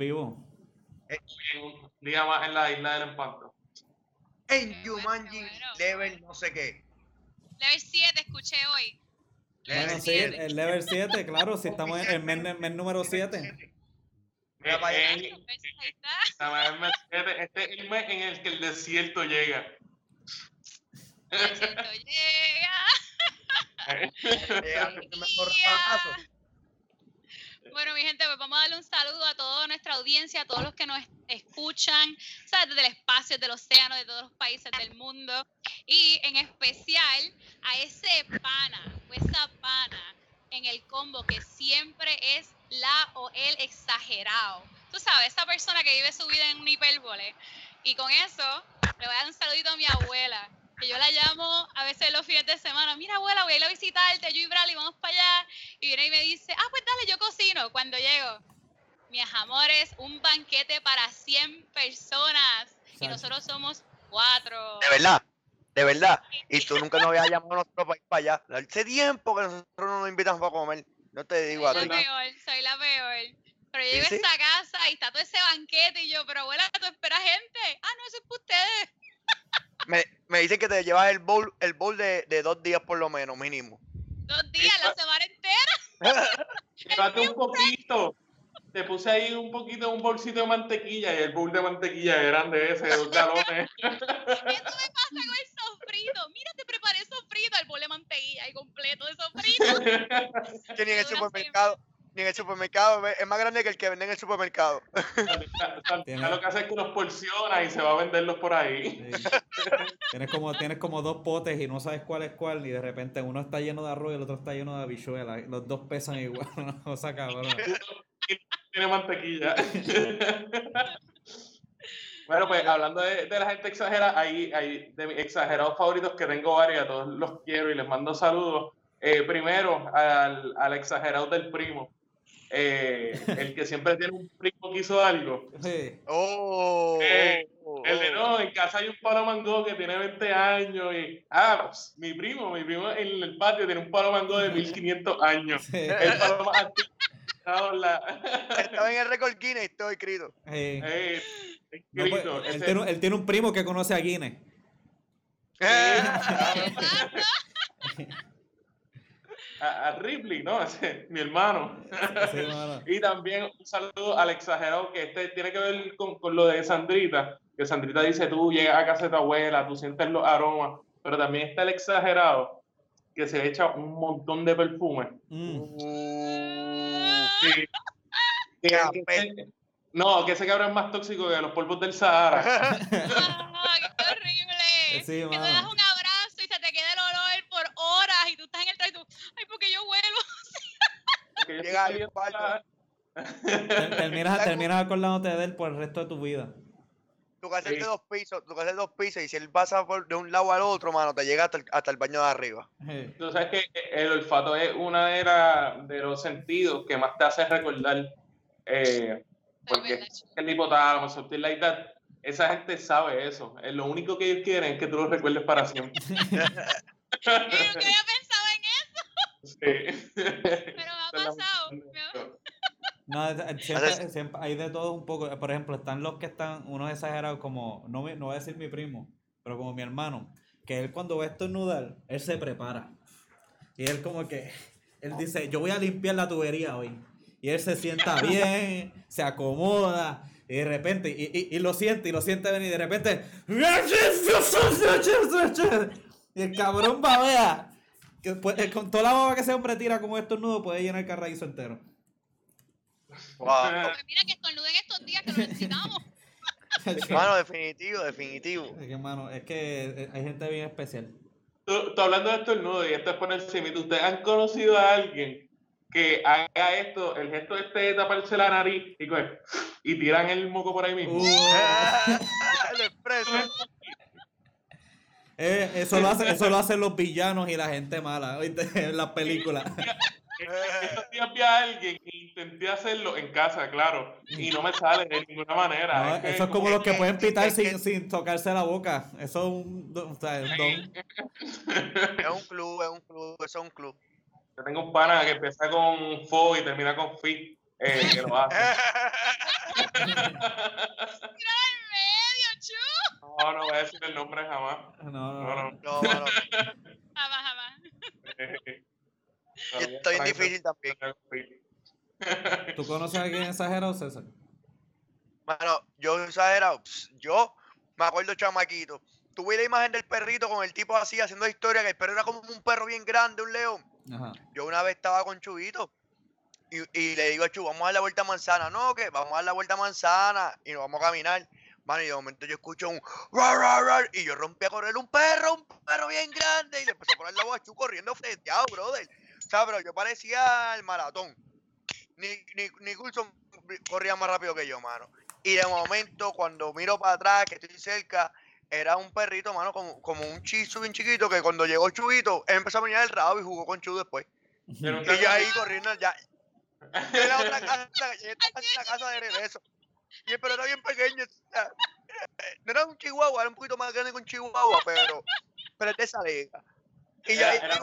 vivos. En un día más en la isla del empanto. En bueno. Level no sé qué. Level 7, escuché hoy. Bueno, Level sí, siete. el level 7, claro, si estamos en el mes, el mes número 7. Mira para allá. Eh, Este este es el mes en el que el desierto llega. El desierto llega. Llega el mejor Yeah. fracaso. Bueno, mi gente, pues vamos a darle un saludo a toda nuestra audiencia, a todos los que nos escuchan, ¿sabes? Desde el espacio, desde el océano, de todos los países del mundo. Y en especial a ese pana o esa pana en el combo que siempre es la o el exagerado. Tú sabes, esa persona que vive su vida en un hipérbole. Y con eso, le voy a dar un saludito a mi abuela, que yo la llamo a veces los fines de semana. Mira, abuela, voy a ir a visitarte, yo y Bradley, vamos para allá. Y viene y me dice, ah, pues dale, yo cocino. Cuando llego, mis amores, un banquete para 100 personas. Y nosotros somos cuatro. De verdad, de verdad. Y tú nunca nos habías llamado a nuestro país para allá. Hace tiempo que nosotros no nos invitamos para comer. No te digo a Soy ti. la peor, soy la peor. Pero yo ¿Sí, llego sí? a esa casa y está todo ese banquete y yo, pero abuela, ¿tú esperas gente? Ah, no, eso es para ustedes. Me, me dicen que te llevas el bowl, el bowl de, de dos días por lo menos, mínimo. Dos días, la semana entera. Llévate un poquito. Te puse ahí un poquito, un bolsito de mantequilla y el bowl de mantequilla grande ese de dos galones. Eso me pasa con el sofrito. Mira, te preparé sofrito, el bol de mantequilla ahí completo de sofrito. Que ni en el supermercado, ni en el supermercado, es más grande que el que vende en el supermercado. Ya lo que hace es que los porciona y se va a venderlos por ahí. Sí. Tienes como, tienes como dos potes y no sabes cuál es cuál, y de repente uno está lleno de arroz y el otro está lleno de habichuelas. Los dos pesan igual, una cosa cabrona. Tiene mantequilla. Bueno, pues hablando de, de la gente exagerada, hay, hay de mis exagerados favoritos que tengo varios, a todos los quiero y les mando saludos. Eh, primero, al, al exagerado del primo, eh, el que siempre tiene un primo que hizo algo. Sí. Oh, Eh, oh, El de oh. no, en casa hay un palo mango que tiene 20 años y, ah, pues, mi primo, mi primo en el patio tiene un palo mango de 1500 años. Sí. El palo más Estaba en el récord Guinness, estoy escrito. Sí. Eh, No, pues, él, tiene, un- él tiene un primo que conoce a Guinness. a, a Ripley, ¿no? Ese, mi hermano. Sí. Y también un saludo al exagerado que este tiene que ver con, con lo de Sandrita, que Sandrita dice, tú llegas a casa de tu abuela, tú sientes los aromas, pero también está el exagerado que se echa un montón de perfume. Mm. Sí. Que- que no, que ese cabrón es más tóxico que los polvos del Sahara. Ah, ¡Qué horrible! Sí, que te mano. das un abrazo y se te queda el olor por horas y tú estás en el traje y tú, ay, porque yo huelo. Porque yo Llega estoy. Ter- Terminas, terminas acordándote de él por el resto de tu vida. tu casa es de Sí. dos pisos, tu casa es de dos pisos, y si él pasa por de un lado al otro, mano, te llega hasta el, hasta el baño de arriba. Sí. Tú sabes que el olfato es una de, la- de los sentidos que más te hace recordar. Eh, porque el hipotálamo, something like that. Esa gente sabe eso. Eh, Lo único que ellos quieren es que tú lo recuerdes para siempre. Yo nunca había pensado en eso, Sí. pero ha pasado. Me ha- No, es- es- siempre, siempre hay de todo un poco. Por ejemplo, están los que están, unos exagerados como, no, mi- no voy a decir mi primo, pero como mi hermano, que él cuando va a estornudar, él se prepara. Y él como que, él dice, yo voy a limpiar la tubería hoy. Y él se sienta bien, se acomoda, y de repente, y, y- y lo siente, y lo siente venir, y de repente, y el cabrón babea. Que pues, con toda la baba que ese hombre tira como estornudo, puede llenar el carraízo entero. Wow. Pues mira que estornuden estos días que lo necesitamos. Mano, definitivo, definitivo. Es que, mano, es que eh, hay gente bien especial. Tú, tú hablando de estornudo y esto es por encima, ¿ustedes han conocido a alguien que haga esto, el gesto este de taparse la nariz y, coge- y tiran el moco por ahí mismo? Uh, el expreso. Eh, eso, lo hace, eso lo hacen los villanos y la gente mala, ¿oíste? En las películas. Estos días vi a alguien que intenté hacerlo en casa, claro, y no me sale de ninguna manera. No, Es que eso es como los que es- pueden es- pitar es que- sin, sin tocarse la boca. Eso es un, o sea, un don. Es un club, es un club, eso es un club. Yo tengo un pana que empieza con FO y termina con FI, eh, que lo hace. No, no voy a decir el nombre jamás. No, No, no, no. no. Jamás, jamás. Eh, y está bien difícil también. ¿Tú conoces a alguien exagerado, César? Mano, yo exagerado. Yo me acuerdo chamaquito. Tuve la imagen del perrito con el tipo así haciendo historia, que el perro era como un perro bien grande, un león. Ajá. Yo una vez estaba con Chubito y, y le digo a Chu, vamos a dar la vuelta a manzana. No, que vamos a dar la vuelta a manzana y nos vamos a caminar. Mano, y de momento yo escucho un rar, rar, rar, y yo rompí a correr un perro, un perro bien grande. Y le empecé a poner la voz a Chu corriendo fleteado, brother. O sea, pero yo parecía el maratón. Ni, ni, corría más rápido que yo, mano. Y de momento, cuando miro para atrás, que estoy cerca, era un perrito, mano, como, como un chizo bien chiquito, que cuando llegó Chubito, él empezó a venir el rabo y jugó con Chu después. Yo Y yo ahí corriendo ya. Llegué a la otra casa, la casa de regreso. Y el perro era bien pequeño. eh, no era un chihuahua, era un poquito más grande que un chihuahua, pero, pero es de esa liga. Y yo Era-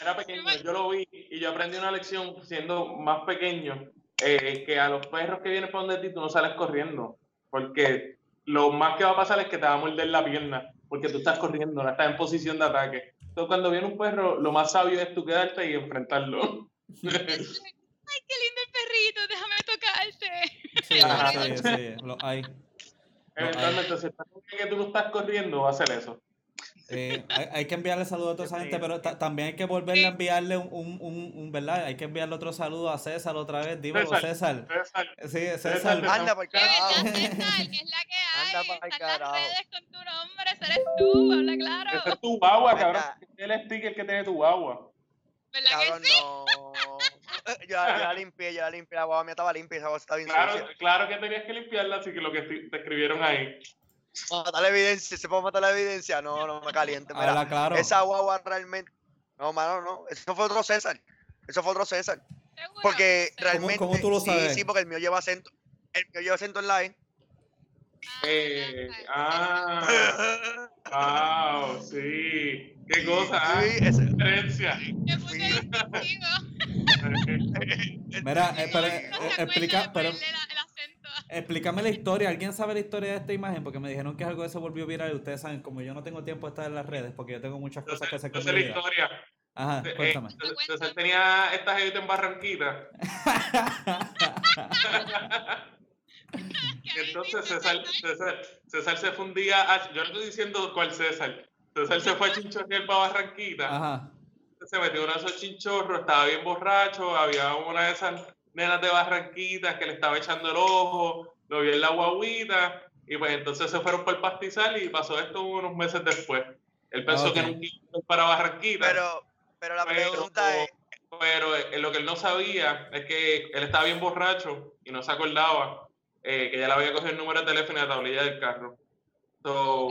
Era pequeño, yo lo vi y yo aprendí una lección siendo más pequeño, eh, que a los perros que vienen por donde ti tú no sales corriendo, porque lo más que va a pasar es que te va a morder la pierna, porque tú estás corriendo, no estás en posición de ataque. Entonces cuando viene un perro, lo más sabio es tú quedarte y enfrentarlo. Ay, qué lindo el perrito, déjame tocarte. Sí, Ajá. sí, sí, lo hay. Eventualmente, si ve que tú no estás corriendo, va a hacer eso. Eh, hay, hay que enviarle saludos a toda esa gente, pero ta- también hay que volverle a enviarle un, un, un, un- ¿verdad? Hay que enviarle otro saludo a César otra vez. Dímelo, César. César. César, Sí, César, César. anda por carajo. César, que es la que hay. Anda Están carajo. las redes con tu nombre, ese eres tú, habla ese claro. es tu guagua, cabrón. Es el sticker que tiene tu guagua. ¿Verdad Cabrón, que sí? no. Yo, la limpié, yo la limpié, la guava mía estaba limpia, esa voz estaba bien Claro, sucia. claro que tenías que limpiarla, así que lo que te escribieron ahí. Matar la evidencia, ¿se puede matar la evidencia? No, no me caliente. Mira, Habla claro. esa guagua realmente. No, mano, no. Eso fue otro César. Eso fue otro César. Porque Sí. realmente. cómo tú lo sabes? Sí, sí, porque el mío lleva acento. El mío lleva acento en la E. Eh, Ah, ah, wow, sí. Qué cosa, ah, Sí, ese- diferencia. Distintivo. Mira, eh, pero, eh, explica, de pero, explícame la historia. ¿Alguien sabe la historia de esta imagen? Porque me dijeron que algo que se volvió viral. y Ustedes saben, como yo no tengo tiempo de estar en las redes, porque yo tengo muchas cosas que hacer con la vida. historia. Ajá, Eh, cuéntame. César tenía esta jevita en Barranquita. Entonces César, César, César se fue un día a- Yo no estoy diciendo cuál César. César se fue a chinchorrear para Barranquita. Ajá. Se metió uno de esos chinchorros, estaba bien borracho, había una de esas nenas de Barranquitas que le estaba echando el ojo, lo vio en la guaguita, y pues entonces se fueron por el pastizal y pasó esto unos meses después. Él pensó ok. que nunca iba para Barranquita, Pero, pero la Pero- pregunta es. pero eh, lo que él no sabía es que él estaba bien borracho y no se acordaba eh, que ya le había cogido el número de teléfono y la tablilla del carro. So,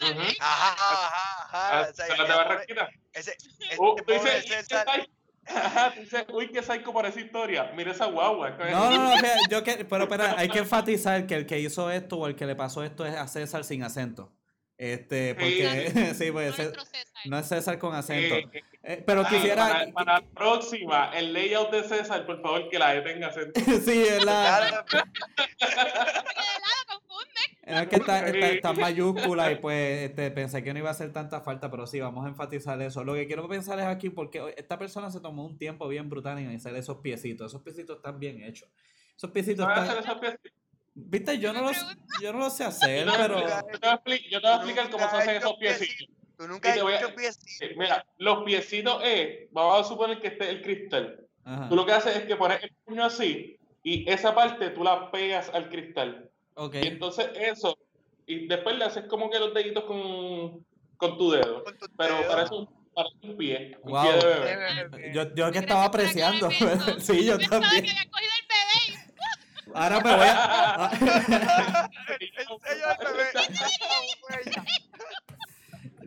Ajá, ajá, ajá. Ah, o sea, ¿se la de ese pobre- Barranquita? Ese, ese Oh, tú dices, César. "Ay, ajá, tú dices, uy, qué psycho por esa historia. Mira esa guagua. No, no, no, fíjate, yo que, pero espera, hay que enfatizar que el que hizo esto o el que le pasó esto es a César sin acento. Este, porque, sí, pues, Cé- Nuestro César. no es César con acento. Eh, Eh, pero Ah, quisiera, Para, para la próxima, el layout de César, por favor, que la E tenga acento. sí, es la, Claro, Porque de lado confunde. Es que está, está, está en mayúscula y pues este, pensé que no iba a hacer tanta falta, pero sí, vamos a enfatizar eso. Lo que quiero pensar es aquí, porque esta persona se tomó un tiempo bien brutal en hacer esos piecitos. Esos piecitos están bien hechos. Esos piecitos ¿Sabes hacer están... esos pies? Viste, yo no los, yo no lo sé hacer, Yo te, pero... yo te voy a yo te voy a explicar cómo se hacen esos piecitos. Tú nunca has hecho piecitos. Eh, Mira, los piecitos es, vamos a suponer que este es el cristal. Ajá, Tú lo que haces es que pones el puño así y esa parte tú la pegas al cristal. Ok. Y entonces eso, y después le haces como que los deditos con, con tu dedo. con tus Pero dedos. parece un, parece un pie, un Wow. pie de bebé. Yo, yo que estaba apreciando. eso. sí, yo también. que había cogido el bebé. Ahora me voy a. Enseña al bebé.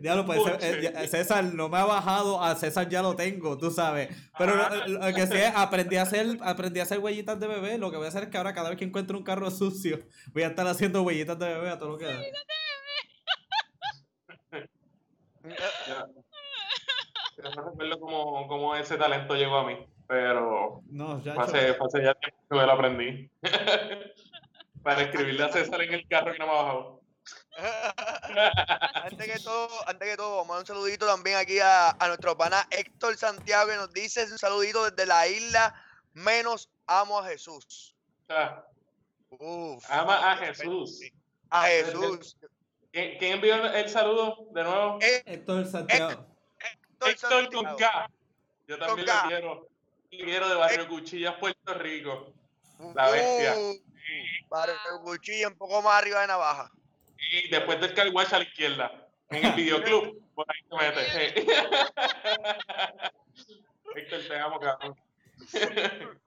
Diablo, pues eh, César no me ha bajado, a César ya lo tengo, tú sabes. Pero lo, lo que sí es, aprendí a hacer, aprendí a hacer huellitas de bebé. Lo que voy a hacer es que ahora cada vez que encuentro un carro sucio, voy a estar haciendo huellitas de bebé a todo lo que da. Yo no recuerdo cómo, cómo ese talento llegó a mí, pero No, ya. hace ya tiempo que lo aprendí. Para escribirle a César en el carro que no me ha bajado. Antes que todo, antes que todo, vamos a dar un saludito también aquí a, a nuestro pana Héctor Santiago que nos dice un saludito desde la isla menos amo a Jesús. Sea, Uf, ama a Jesús. a Jesús. ¿Quién, quién envió el, el saludo de nuevo? Eh, Héctor Santiago. Héctor con K. Yo también lo quiero. Lo quiero de Barrio Cuchillas, Puerto Rico. La bestia. Uh, para el cuchillo un poco más arriba de navaja. Y después del carwash a la izquierda. En el videoclub. Por ahí se mete. Héctor, te amo, cabrón.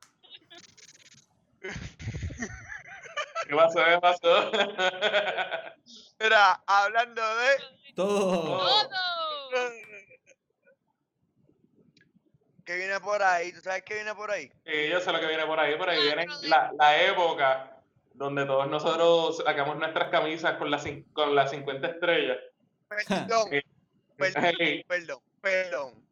¿Qué pasó? ¿Qué pasó? Mira, hablando de. Todo. Todo. ¿Qué viene por ahí? ¿Tú sabes qué viene por ahí? Sí, yo sé lo que viene por ahí. Por ahí viene la, la época donde todos nosotros sacamos nuestras camisas con las, con las 50 estrellas. Perdón, Eh, perdón, Hey, perdón, perdón.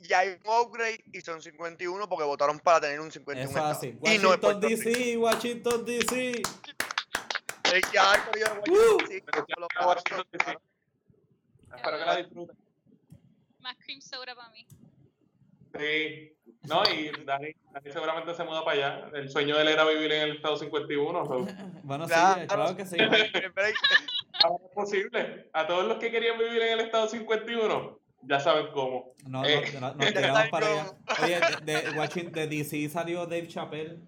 Y hay un upgrade y son 51 porque votaron para tener un 51 Eso es estado. Y no es Washington. DC, Washington DC. Es que hay que yo Washington, ya DC. Espero que la disfruten. Más cream soda para mí. Sí. No, y Dani, Dani seguramente se muda para allá. El sueño de él era vivir en el estado 51. so, Bueno, sí, Claro. claro que sí. Ahora es posible. A todos los que querían vivir en el estado 51, ya saben cómo. No, Eh. no, no, nos tiramos para allá. Oye, de, de Washington, de DC salió Dave Chappelle.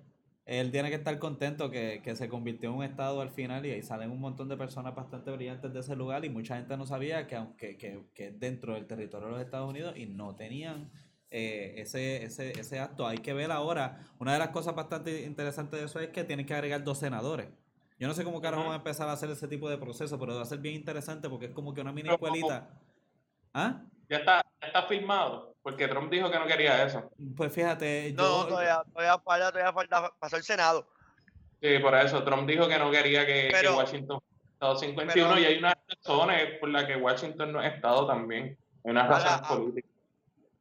Él tiene que estar contento que, que se convirtió en un estado al final y ahí salen un montón de personas bastante brillantes de ese lugar y mucha gente no sabía que aunque que, que es dentro del territorio de los Estados Unidos y no tenían eh, ese, ese, ese acto. Hay que ver ahora, una de las cosas bastante interesantes de eso es que tienen que agregar dos senadores. Yo no sé cómo carajo van a empezar a hacer ese tipo de proceso, pero va a ser bien interesante porque es como que una mini escuelita. ¿Ah? Ya está, ya está firmado, porque Trump dijo que no quería eso. Pues fíjate, yo... No, todavía, todavía falta, todavía falta, pasó el Senado. Sí, por eso Trump dijo que no quería que, que Pero- Washington estado 51 pero- y hay unas razones por las que Washington no es estado también. Hay unas razones ah, políticas.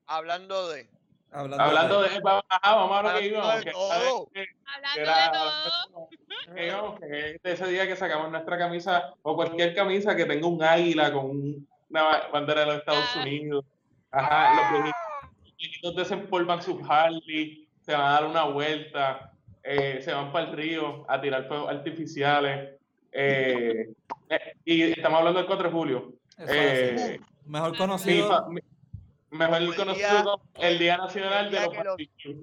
Hablando de. Hablando, Hablando de, vamos a lo que íbamos. de que todo. cada vez que- Hablando que de era- todo. que íbamos, que de ese día que sacamos nuestra camisa o cualquier camisa que tenga un águila con un- una bandera de los Estados Ah. Unidos. Ajá, los viejitos, los viejitos desempolvan sus Harley, se van a dar una vuelta, eh, se van para el río a tirar fuegos artificiales. eh, eh, y estamos hablando del 4 de julio. Eh, Mejor mi conocido. mi- mejor conocido día- como el Día Nacional el de los barbecues.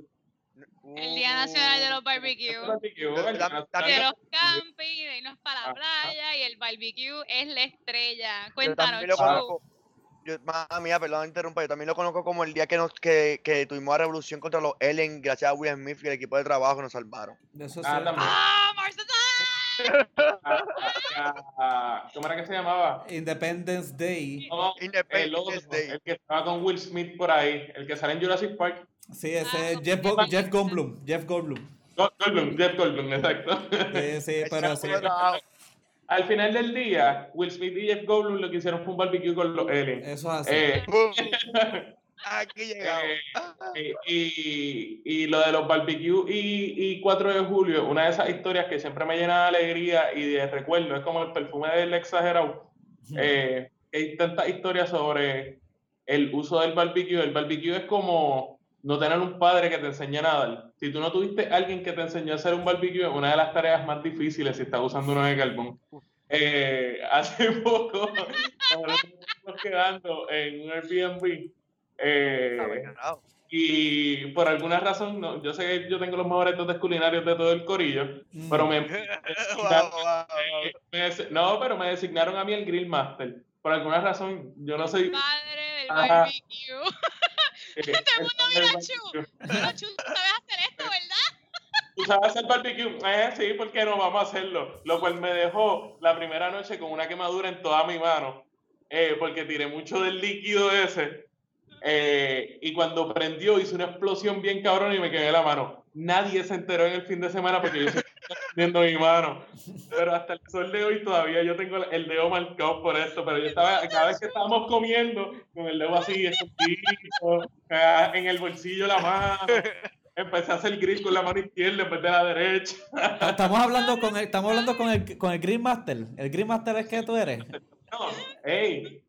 El Día Nacional de los El Barbecue. barbecue, el Día Tam- Nacional De los camping, de irnos para la Ajá. playa y el barbecue es la estrella. Yo Cuéntanos, también lo Chu. conozco. Yo, mamá mía, perdón, interrumpa. Yo también lo conozco como el día que nos que, que tuvimos la revolución contra los Ellen, gracias a Will Smith y el equipo de trabajo que nos salvaron. Eso es Ah, ¿Cómo era que se llamaba? Independence Day. No, el Independence otro, Day. el que estaba con Will Smith por ahí, el que sale en Jurassic Park. Sí, ese Ah, es Jeff, Go- Jeff Goldblum. Jeff Goldblum. Gold- Goldblum, Jeff Goldblum, exacto. Sí, sí, pero sí. Al final del día, Will Smith y Jeff Goldblum lo que hicieron fue un barbecue con los aliens. Eso es así. Eh, Aquí llegamos. eh, y, y lo de los barbecue y, y 4 de julio, una de esas historias que siempre me llena de alegría y de recuerdo, es como el perfume del exagerado. Eh, hay tantas historias sobre el uso del barbecue. El barbecue es como no tener un padre que te enseñe a nadar. Si tú no tuviste alguien que te enseñó a hacer un barbecue, es una de las tareas más difíciles si estás usando uno de carbón. Eh, hace poco nos quedando en un Airbnb. Eh, y por alguna razón, no, yo sé que yo tengo los mejores dotes culinarios de todo el corillo, Mm. pero me, Wow, wow, wow. eh, me no, pero me designaron a mí el Grill Master. Por alguna razón, yo no soy. Padre del Ajá. barbecue. eh, Todo el mundo el mira a. Chu. Bueno, Chu, tú sabes hacer esto, ¿verdad? ¿Tú sabes hacer barbecue? Eh, sí, ¿por qué no? Vamos a hacerlo. Lo cual me dejó la primera noche con una quemadura en toda mi mano. eh, porque tiré mucho del líquido ese. Eh, y cuando prendió hizo una explosión bien cabrón y me quedé la mano. Nadie se enteró en el fin de semana porque yo estoy viendo mi mano. Pero hasta el sol de hoy todavía yo tengo el dedo marcado por esto. Pero yo estaba, cada vez que estábamos comiendo, con el dedo así, escondido, eh, en el bolsillo la mano. Empecé a hacer grill con la mano izquierda en vez de la derecha. Estamos hablando con el, estamos hablando con el, con el Green Master. ¿El Green Master es que tú eres? No, ey,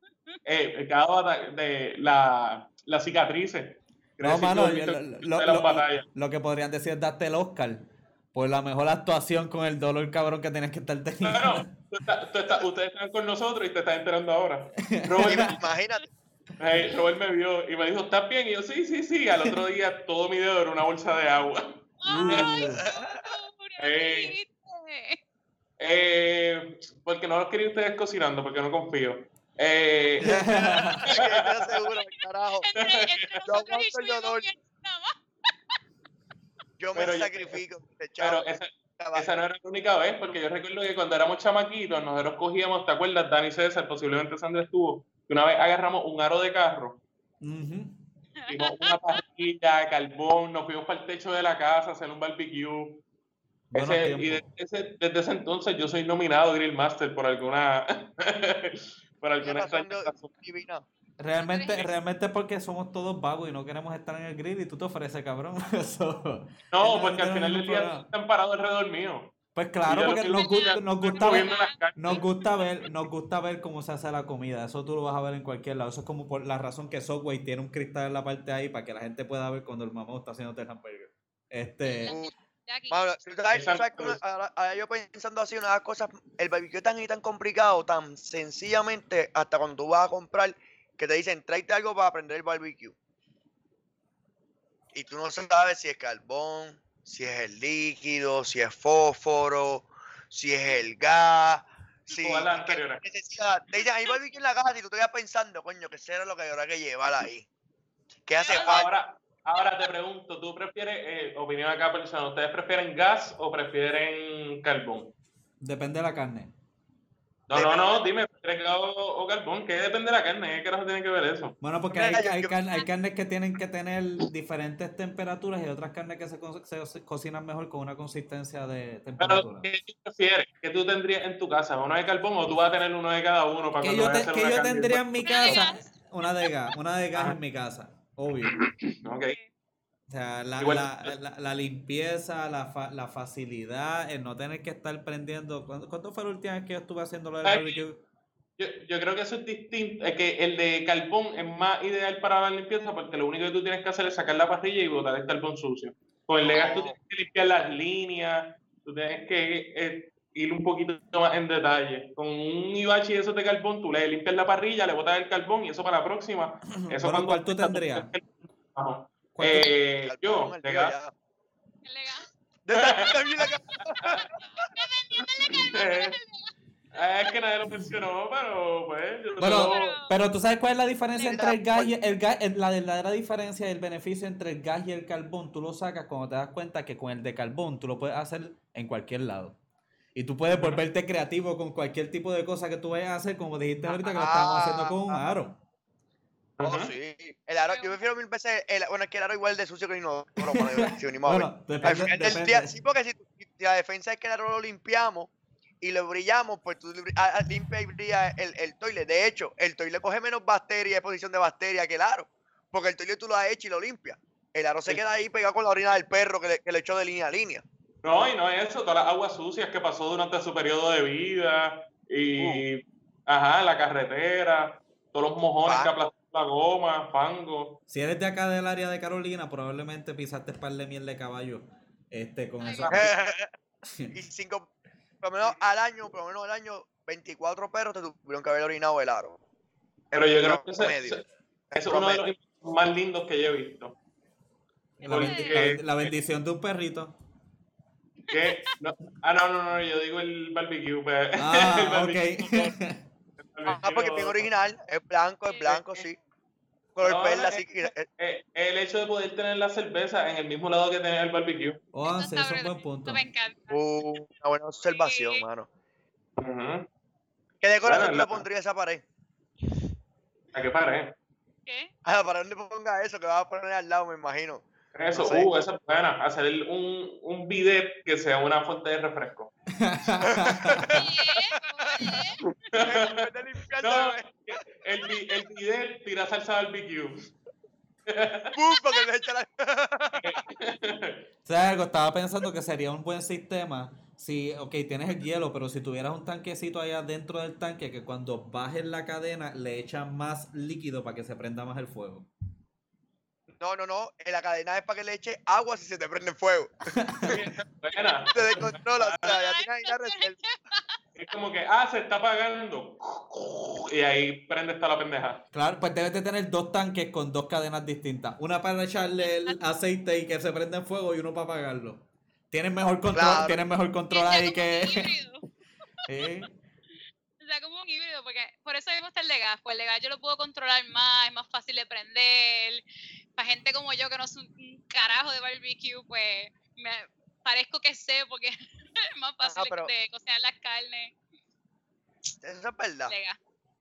eh, cada bata- de la, las cicatrices. No, mano, yo- lo, lo- las lo- batallas. lo que podrían decir es darte el Oscar por la mejor actuación con el dolor cabrón que tienes que estar teniendo. Bueno, tú estás- tú ustedes están con nosotros y te estás enterando ahora. Robert, me- Imagínate. hey, Robert me vio y me dijo, ¿estás bien? Y yo, sí, sí, sí. Al otro día todo mi dedo era una bolsa de agua. Ay, Uh. Pobrecito. Eh, porque no los quería ustedes cocinando, porque no confío. Eh, Estoy seguro, carajo. Yo aguanto el dolor. me Pero sacrifico. te pero esa, no era la única vez, porque yo recuerdo que cuando éramos chamaquitos, nosotros cogíamos, ¿te acuerdas? Dani César, posiblemente Sandra estuvo, que una vez agarramos un aro de carro Ujú. Hicimos una parrilla, carbón, nos fuimos para el techo de la casa a hacer un barbecue. Ese- y desde ese, desde ese entonces yo soy nominado Grill Master por alguna por alguna razón de- divina. Realmente, realmente porque somos todos vagos y no queremos estar en el grill y tú te ofreces, cabrón. Eso. No, porque al final del día están parados alrededor mío. Pues claro, porque nos que- gusta, nos gusta ver, nos gusta ver, nos gusta ver cómo se hace la comida. Eso tú lo vas a ver en cualquier lado. Eso es como por la razón que Subway tiene un cristal en la parte ahí para que la gente pueda ver cuando el mamón está haciendo el hamburger. Este, Uh, Jackie. Mano, ¿tú sabes- tú sabes Exacto. cómo- ahora, ahora yo pensando así, una de las cosas, el barbecue es tan y tan complicado, tan sencillamente, hasta cuando tú vas a comprar, que te dicen, tráete algo para prender el barbecue. Y tú no sabes si es carbón, si es el líquido, si es fósforo, si es el gas, necesidad. Te dicen, hay barbecue en la casa y tú te vas pensando, coño, que será lo que habrá que llevar ahí. ¿Qué hace falta? Ahora, ahora te pregunto, ¿tú prefieres, eh, opinión acá personal, ¿ustedes prefieren gas o prefieren carbón? depende de la carne. No, no, no, dime, ¿prefieres gas o, o carbón? ¿Qué depende de la carne? ¿Qué carajo tiene que ver eso? Bueno, porque hay, hay, carne- hay carnes que tienen que tener diferentes temperaturas y otras carnes que se, co- se- se cocinan mejor con una consistencia de temperatura. Pero, ¿qué tú prefieres? ¿Qué tú tendrías en tu casa? ¿Uno de carbón o tú vas a tener uno de cada uno para Que yo, te- que yo tendría en mi casa gas. una de gas, una de gas en mi casa, obvio. Ok. O sea, la, Igual- la, la, la limpieza, la, fa- la facilidad, el no tener que estar prendiendo. ¿Cuándo, cuándo fue la última vez que yo estuve haciendo lo del barbecue? Yo, yo creo que eso es distinto, es que el de carbón es más ideal para la limpieza porque lo único que tú tienes que hacer es sacar la parrilla y botar el carbón sucio. Con el de gas tú Oh. tienes que limpiar las líneas, tú tienes que eh, ir un poquito más en detalle. Con un Ibachi de esos de carbón, tú le limpias la parrilla, le botas el carbón y eso para la próxima. Eso Bueno, cuando- ¿cuál tú tendrías? Ajá. ¿Cuál tú- Eh, yo, de gas. El de gas. También la ca- Eh, es que nadie lo mencionó, pero pues yo Bueno, Pero- Pero tú sabes cuál es la diferencia entre el gas y el gas, la verdadera diferencia y el beneficio entre el gas y el carbón, tú lo sacas cuando te das cuenta que con el de carbón tú lo puedes hacer en cualquier lado. Y tú puedes volverte creativo con cualquier tipo de cosa que tú vayas a hacer, como dijiste ahorita que lo estábamos haciendo con un aro. Oh, Ajá. sí. El aro, yo prefiero mil veces el, bueno, es que el aro igual de sucio que el inodoro, si venimos a ver. Bueno, Al depende, final del depende. día, sí, porque si, tu- si la defensa es que el aro lo limpiamos y lo brillamos, pues tú li- a- a- limpia y brilla el, el toilet. De hecho, el toilet coge menos bacteria, exposición de bacteria que el aro, porque el toilet tú lo has hecho y lo limpias. El aro se Sí. queda ahí pegado con la orina del perro que le, que le echó de línea a línea. No, y no es eso, todas las aguas sucias que pasó durante su periodo de vida y, ajá, la carretera, todos los mojones que aplastaron la goma, fango. Si eres de acá del área de Carolina, probablemente pisaste par de miel de caballo. Este, con eso. y cinco, por lo menos al año, por lo menos al año, 24 perros te tuvieron que haber orinado el aro. Pero yo creo que ese, ese- es uno de los más lindos que yo he visto. Porque- la bendición de un perrito. Que, no, ah, no, no, no, yo digo el barbecue. pues, el Ah, barbecue, ok. el Ah, porque es bien barbecue. original, es blanco, es blanco, sí. Color No, perla, así que eh, Eh, el hecho de poder tener la cerveza en el mismo lado que tener el barbecue. Oh, Eso es un buen punto. Me encanta. uh, una buena observación, Sí. mano. Ujú. ¿Qué decoración Bueno, la- le pondrías a esa pared? ¿A qué pared? ¿Qué? Ah, para dónde ponga eso que vas a poner al lado, me imagino. Eso, No sé. uh, esa es buena. Hacer un, un bidet que sea una fuente de refresco. No, el, el bidet tira salsa barbecue. ¡pum! Porque le echa la... ¿Sabes algo? Estaba pensando que sería un buen sistema si, ok, tienes el hielo, pero si tuvieras un tanquecito allá dentro del tanque que cuando bajes la cadena le echan más líquido para que se prenda más el fuego. No, no, no. En la cadena es para que le eche agua si se te prende fuego. Te descontrola. O sea, ya tienes ahí la reserva. Es como que, ah, se está apagando. Y ahí prende esta la pendeja. Claro, pues debes de tener dos tanques con dos cadenas distintas. Una para echarle el aceite y que se prenda en fuego y uno para apagarlo. Tienes mejor control, Claro. tienes mejor control ahí que... híbrido. Sí. O sea, como un híbrido, porque por eso mismo está el de gas. Pues el de gas yo lo puedo controlar más, es más fácil de prender. Para gente como yo que no es un un carajo de barbecue, pues me parezco que sé porque es más fácil de- pero- de cocinar las carnes. Eso es verdad.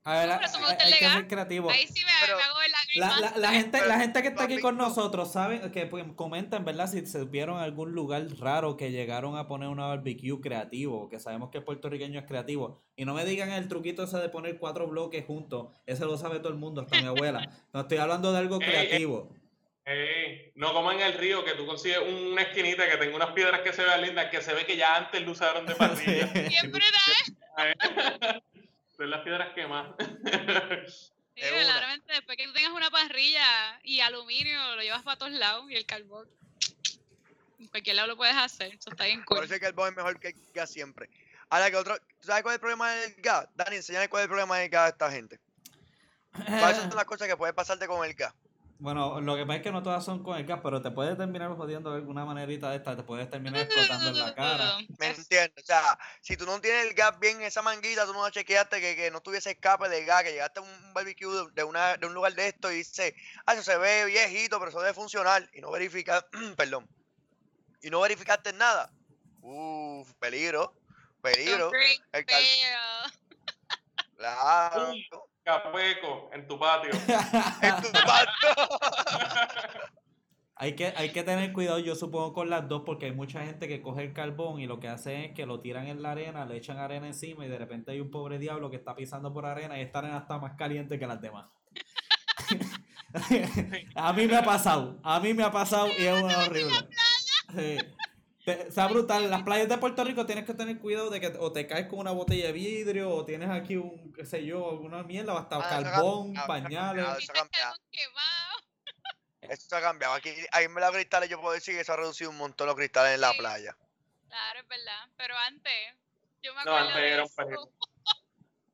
A ver, Por eso me hay, gusta el hay que ser creativo. Ahí sí me, Pero me hago el La, la, la gente, la gente que está aquí con nosotros, ¿saben? Que pues, comentan, ¿verdad? Si se vieron algún lugar raro que llegaron a poner una barbecue creativo, que sabemos que el puertorriqueño es creativo. Y no me digan el truquito ese de poner cuatro bloques juntos. Ese lo sabe todo el mundo, hasta mi abuela. No estoy hablando de algo Ey, ey. creativo. Ey, no como en el río, que tú consigues una esquinita que tenga unas piedras que se vean lindas, que se ve que ya antes lo usaron de parrilla. Siempre da. Son las piedras quemadas. Sí, De una. verdaderamente, después que tú tengas una parrilla y aluminio, lo llevas para todos lados y el carbón. En cualquier lado lo puedes hacer. Eso está bien Por cool. eso es que el carbón es mejor que el gas siempre. Ahora que otro. ¿Tú sabes cuál es el problema del gas? Dani, enséñame cuál es el problema del gas a esta gente. ¿Cuáles son las cosas que puede pasarte con el gas? Bueno, lo que pasa es que no todas son con el gas, pero te puede terminar jodiendo de alguna manerita de esta, te puedes terminar explotando en la cara. ¿Me entiendes? O sea, si tú no tienes el gas bien en esa manguita, tú no chequeaste que, que no tuviese escape de gas, que llegaste a un barbecue de, de una, de un lugar de esto y dices, ah, eso se ve viejito, pero eso debe funcionar. Y no verificas, perdón. Y no verificaste nada. Uff, peligro, peligro. El cal- Claro. Capeco en tu patio. En tu pato. Hay que, hay que tener cuidado, yo supongo, con las dos, porque hay mucha gente que coge el carbón y lo que hace es que lo tiran en la arena, le echan arena encima y de repente hay un pobre diablo que está pisando por arena y esta arena está más caliente que las demás. a mí me ha pasado, a mí me ha pasado y es una horrible. Sí. Te- Está brutal. En las playas de Puerto Rico tienes que tener cuidado de que o te caes con una botella de vidrio o tienes aquí un, qué sé yo, alguna mierda, o hasta Ah, carbón, ha pañales. Eso ha cambiado. Esto ha cambiado. Aquí, ahí en los cristales yo puedo decir que eso ha reducido un montón los cristales en la Sí. playa. Claro, es verdad. Pero antes, yo me No, acuerdo antes de era un peligro.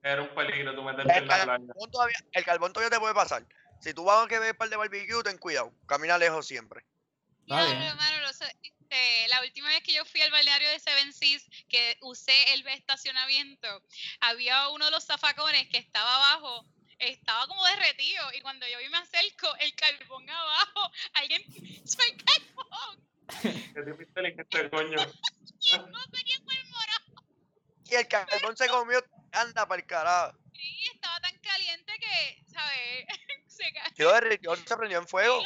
Era un peligro tú meterte El en la playa. todavía, el carbón todavía te puede pasar. Si tú vas a que ver par de barbecue, ten cuidado. Camina lejos siempre. Bien. hermano, lo sé, este, la última vez que yo fui al balneario de Seven Seas, que usé el estacionamiento, había uno de los zafacones que estaba abajo, estaba como derretido, y cuando yo me acerco, el carbón abajo, alguien echó el carbón, coño. y el morado, Y el carbón se comió, anda para el carajo. y estaba tan caliente que, ¿sabes? Se cayó Y lo derritió, se prendió en fuego.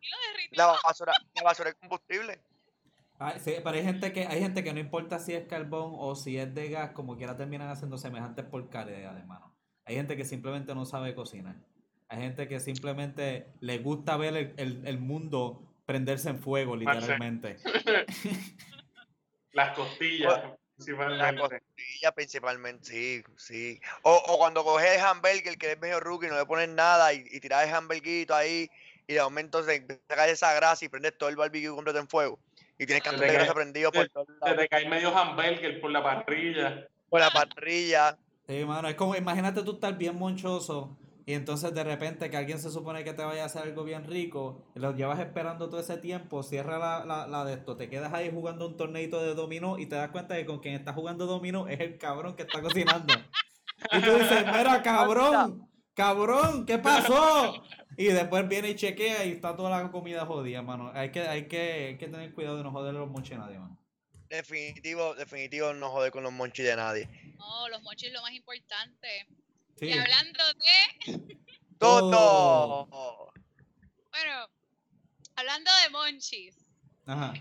y lo derritió. La basura, la basura es combustible. Ay, sí, pero hay gente que hay gente que no importa si es carbón o si es de gas, como quiera terminan haciendo semejantes porcarias, hermano. Hay gente que simplemente no sabe cocinar. Hay gente que simplemente le gusta ver el, el- el mundo prenderse en fuego, literalmente. Las costillas, La principalmente. costilla principalmente, sí, sí. O, o cuando coges el hamburger, que es medio rookie, no le pones nada y, y tiras el hamburguito ahí y de momento se empieza a caer esa grasa y prendes todo el barbecue completo en fuego. Y tienes cantos de grasa prendido por todos Se lados, te cae medio hamburger por la parrilla. por la parrilla. Sí, mano, es como, imagínate tú estar bien monchoso y entonces de repente que alguien se supone que te vaya a hacer algo bien rico, y lo llevas esperando todo ese tiempo, cierra la, la, la de esto, te quedas ahí jugando un torneito de dominó y te das cuenta que con quien está jugando dominó es el cabrón que está cocinando. Y tú dices, mira, cabrón, cabrón, ¿qué pasó? Y después viene y chequea y está toda la comida jodida, mano. Hay que, hay que, hay que tener cuidado de no joder los monches a nadie, mano. Definitivo, definitivo no joder con los monchis de nadie. No, los mochis es lo más importante. Sí. Y hablando de, Todo. bueno, hablando de monchis, Ajá.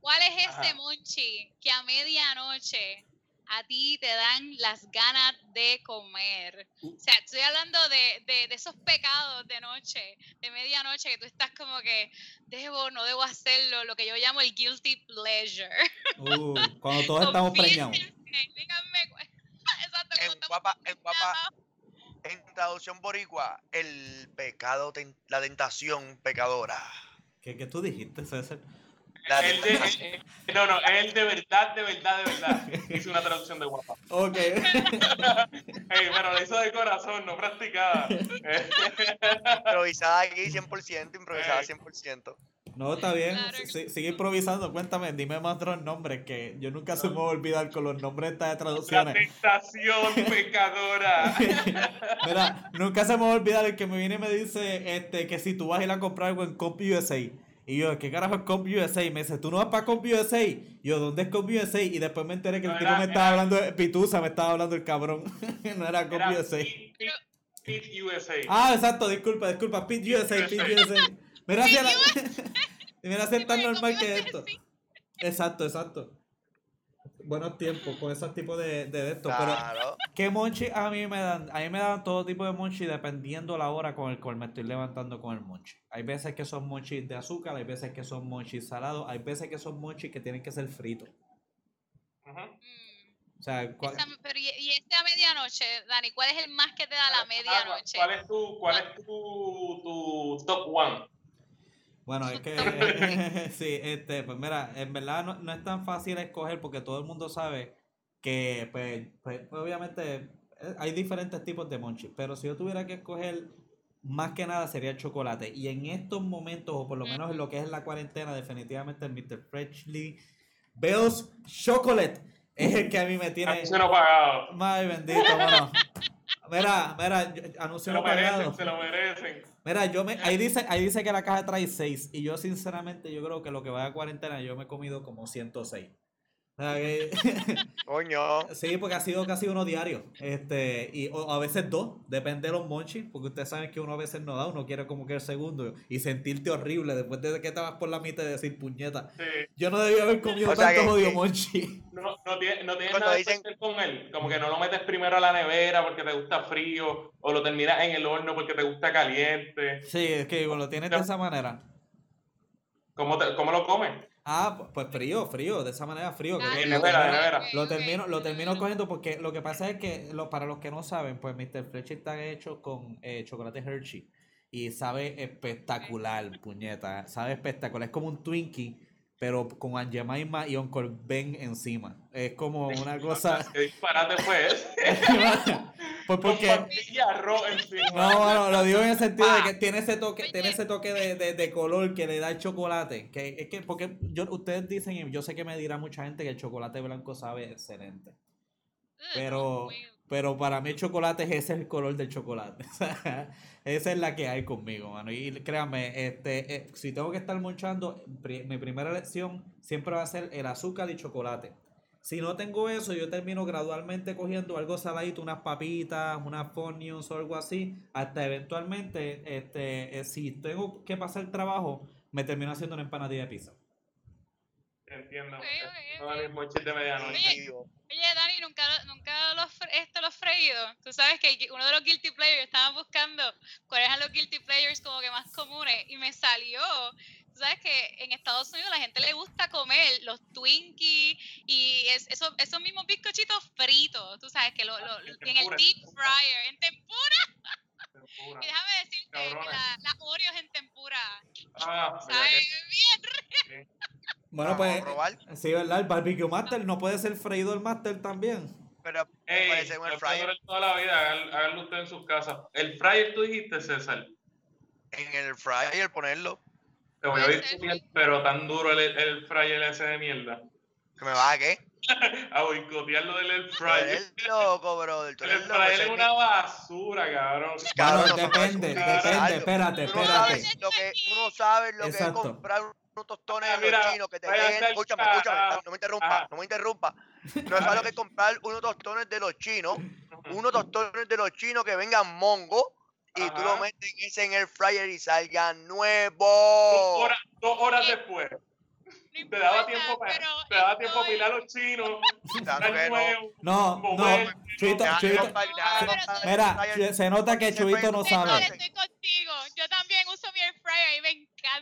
¿cuál es ese Ajá. monchi que a medianoche a ti te dan las ganas de comer? O sea, estoy hablando de, de, de esos pecados de noche, de medianoche, que tú estás como que, debo, no debo hacerlo, lo que yo llamo el guilty pleasure. Uh, cuando todos estamos preñados. Exacto, En guapa, en guapa, en traducción boricua, el pecado, la tentación pecadora. ¿Qué, qué tú dijiste, César? La de- eh, no, no, él de verdad, de verdad, de verdad. Hizo una traducción de guapa. Ok. Ey, pero lo hizo de corazón, no practicada. Improvisada aquí 100%, improvisada Eh. 100%. No, está bien. Claro que sigue improvisando. Cuéntame, dime más otros nombres que yo nunca se me voy a olvidar con los nombres de estas La traducciones. tentación pecadora. Mira, nunca se me va a olvidar el que me viene y me dice este, que si tú vas a ir a comprar algo en Comp USA. Y yo, ¿qué carajo es Comp USA? Y me dice, ¿tú no vas para Comp USA? Y yo, ¿dónde es Comp USA? Y después me enteré que el No, tipo era- me estaba era- hablando de Pitusa, me estaba hablando el cabrón. no era Comp Era USA. Pit- Pit- Pit USA. Ah, exacto, disculpa, disculpa. Pit USA, Pit USA. Mira si era... Mira si es tan normal que esto. Exacto, exacto. Buenos tiempos con esos tipos de, de, de esto. Pero, Claro. ¿qué monchi a mí me dan? A mí me dan todo tipo de monchi dependiendo la hora con el cual me estoy levantando con el monchi. Hay veces que son monchis de azúcar, hay veces que son monchis salados, hay veces que son monchis que tienen que ser fritos. Mm, O sea, esa- pero y, y este a medianoche, Dani, ¿cuál es el más que te da la medianoche? ¿Cuál es tu, cuál es tu, tu top one? Bueno, es que sí, este, pues mira, en verdad no, no es tan fácil escoger porque todo el mundo sabe que, pues, pues, obviamente eh, hay diferentes tipos de monchi, pero si yo tuviera que escoger, más que nada sería el chocolate. Y en estos momentos, o por lo menos en lo que es la cuarentena, definitivamente el Mr. Freshly Bell's Chocolate es el que a mí me tiene... Anuncio no pagado. Ay, bendito, bueno. Mira, mira, anuncio lo no pagado. merecen, se lo merecen. Mira, yo me, ahí dice, ahí dice que la caja trae 6 y yo sinceramente yo creo que lo que va a cuarentena yo me he comido como 106. O sea que- Coño. sí, porque ha sido casi uno diario. Este, y o a veces dos, depende de los monchis, porque ustedes saben que uno a veces no da, uno quiere como que el segundo y sentirte horrible después de que te vas por la mitad y decir puñeta. Sí. Yo no debía haber comido O sea tanto que- jodido que- monchi. No, no tiene, no tienes nada dicen- especial con él. Como que no lo metes primero a la nevera porque te gusta frío, o lo terminas en el horno porque te gusta caliente. Sí, es que digo, lo tienes de esa manera. ¿Cómo, te- cómo lo comes? Ah, pu- pues frío, frío, de esa manera frío. que Ah, lo- En lo nevera, nevera. Lo termino, lo termino cogiendo porque lo que pasa es que lo, para los que no saben, pues Mr. Fresh está hecho con eh, chocolate Hershey y sabe espectacular, puñeta, sabe espectacular, es como un Twinkie, pero con Aunt Jemima y Uncle Ben encima. Es como una cosa, ¿Qué disparate fue pues porque no, bueno, lo digo en el sentido de que Ah. tiene ese toque, tiene ese toque de, de- de color que le da el chocolate. Que es que, porque yo, ustedes dicen, y yo sé que me dirá mucha gente que el chocolate blanco sabe excelente. Ugh, Pero, pero para mí el chocolate ese es el color del chocolate. Esa es la que hay conmigo, mano. Y créanme, este, eh, si tengo que estar monchando, pri- mi primera elección siempre va a ser el azúcar y chocolate. Si no tengo eso, yo termino gradualmente cogiendo algo saladito, unas papitas, unas fonions o algo así, hasta eventualmente, este, eh, si tengo que pasar trabajo, me termino haciendo una empanadilla de pizza. Entiendo. Ok, ok, Son ok. mis monchis de medianoche. Oye, Oye, Dani, ¿nunca, nunca lo, fre- este lo has freído? Tú sabes que uno de los guilty pleasures, estaba buscando cuáles eran los guilty pleasures como que más comunes y me salió. Tú sabes que en Estados Unidos la gente le gusta comer los Twinkies y es, eso- esos mismos bizcochitos fritos, tú sabes que lo, lo- En en el deep fryer, en tempura. Tempura. Y déjame decirte que Cabrones. la- las Oreos en tempura, Ah, ¿sabes? que- Bien Bueno, pues, a probar. sí, ¿verdad? El barbecue master no puede ser freído el master también. Pero Ey, puede ser un puedo fryer. toda la vida, háganlo ustedes en sus casas. El fryer tú dijiste, César. En el fryer ponerlo. Te voy a bien, pero tan duro el, el fryer ese de mierda. Que me va a qué. A boicotearlo del air Tú fryer. eres loco, brother. Tú El fryer es una basura, cabrón. Cabrón, depende, depende, espérate, Tú no espérate. sabes lo que, tú no sabes lo que es comprar unos tostones Ah, de los mira, chinos que te den. Escúchame, escúchame, no me interrumpa, Ajá. no me interrumpa. No es algo que comprar unos tostones de los chinos, unos tostones de los chinos que vengan mongo y tú lo Ajá. metes en ese en el fryer y Dos nuevos. horas, dos horas después. No Te daba tiempo para, pero te daba tiempo a los chinos. Claro que no. nuevo, No, no, Mira, se nota que puede- no sabe. estoy contigo. Yo también uso mi air fryer y me encanta.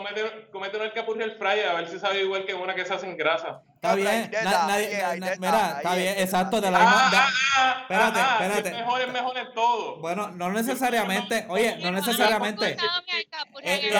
Eh, eh, cómete- Cómete una alcapurria al fryer a ver si sabe igual que una que se hace en grasa. Está bien, mira, está bien, exacto, de la misma. Ah, de- ah, ah, espérate, ah, ah, espérate. Es mejor, es mejor en todo. Bueno, no necesariamente, oye, no necesariamente. Eh, eh,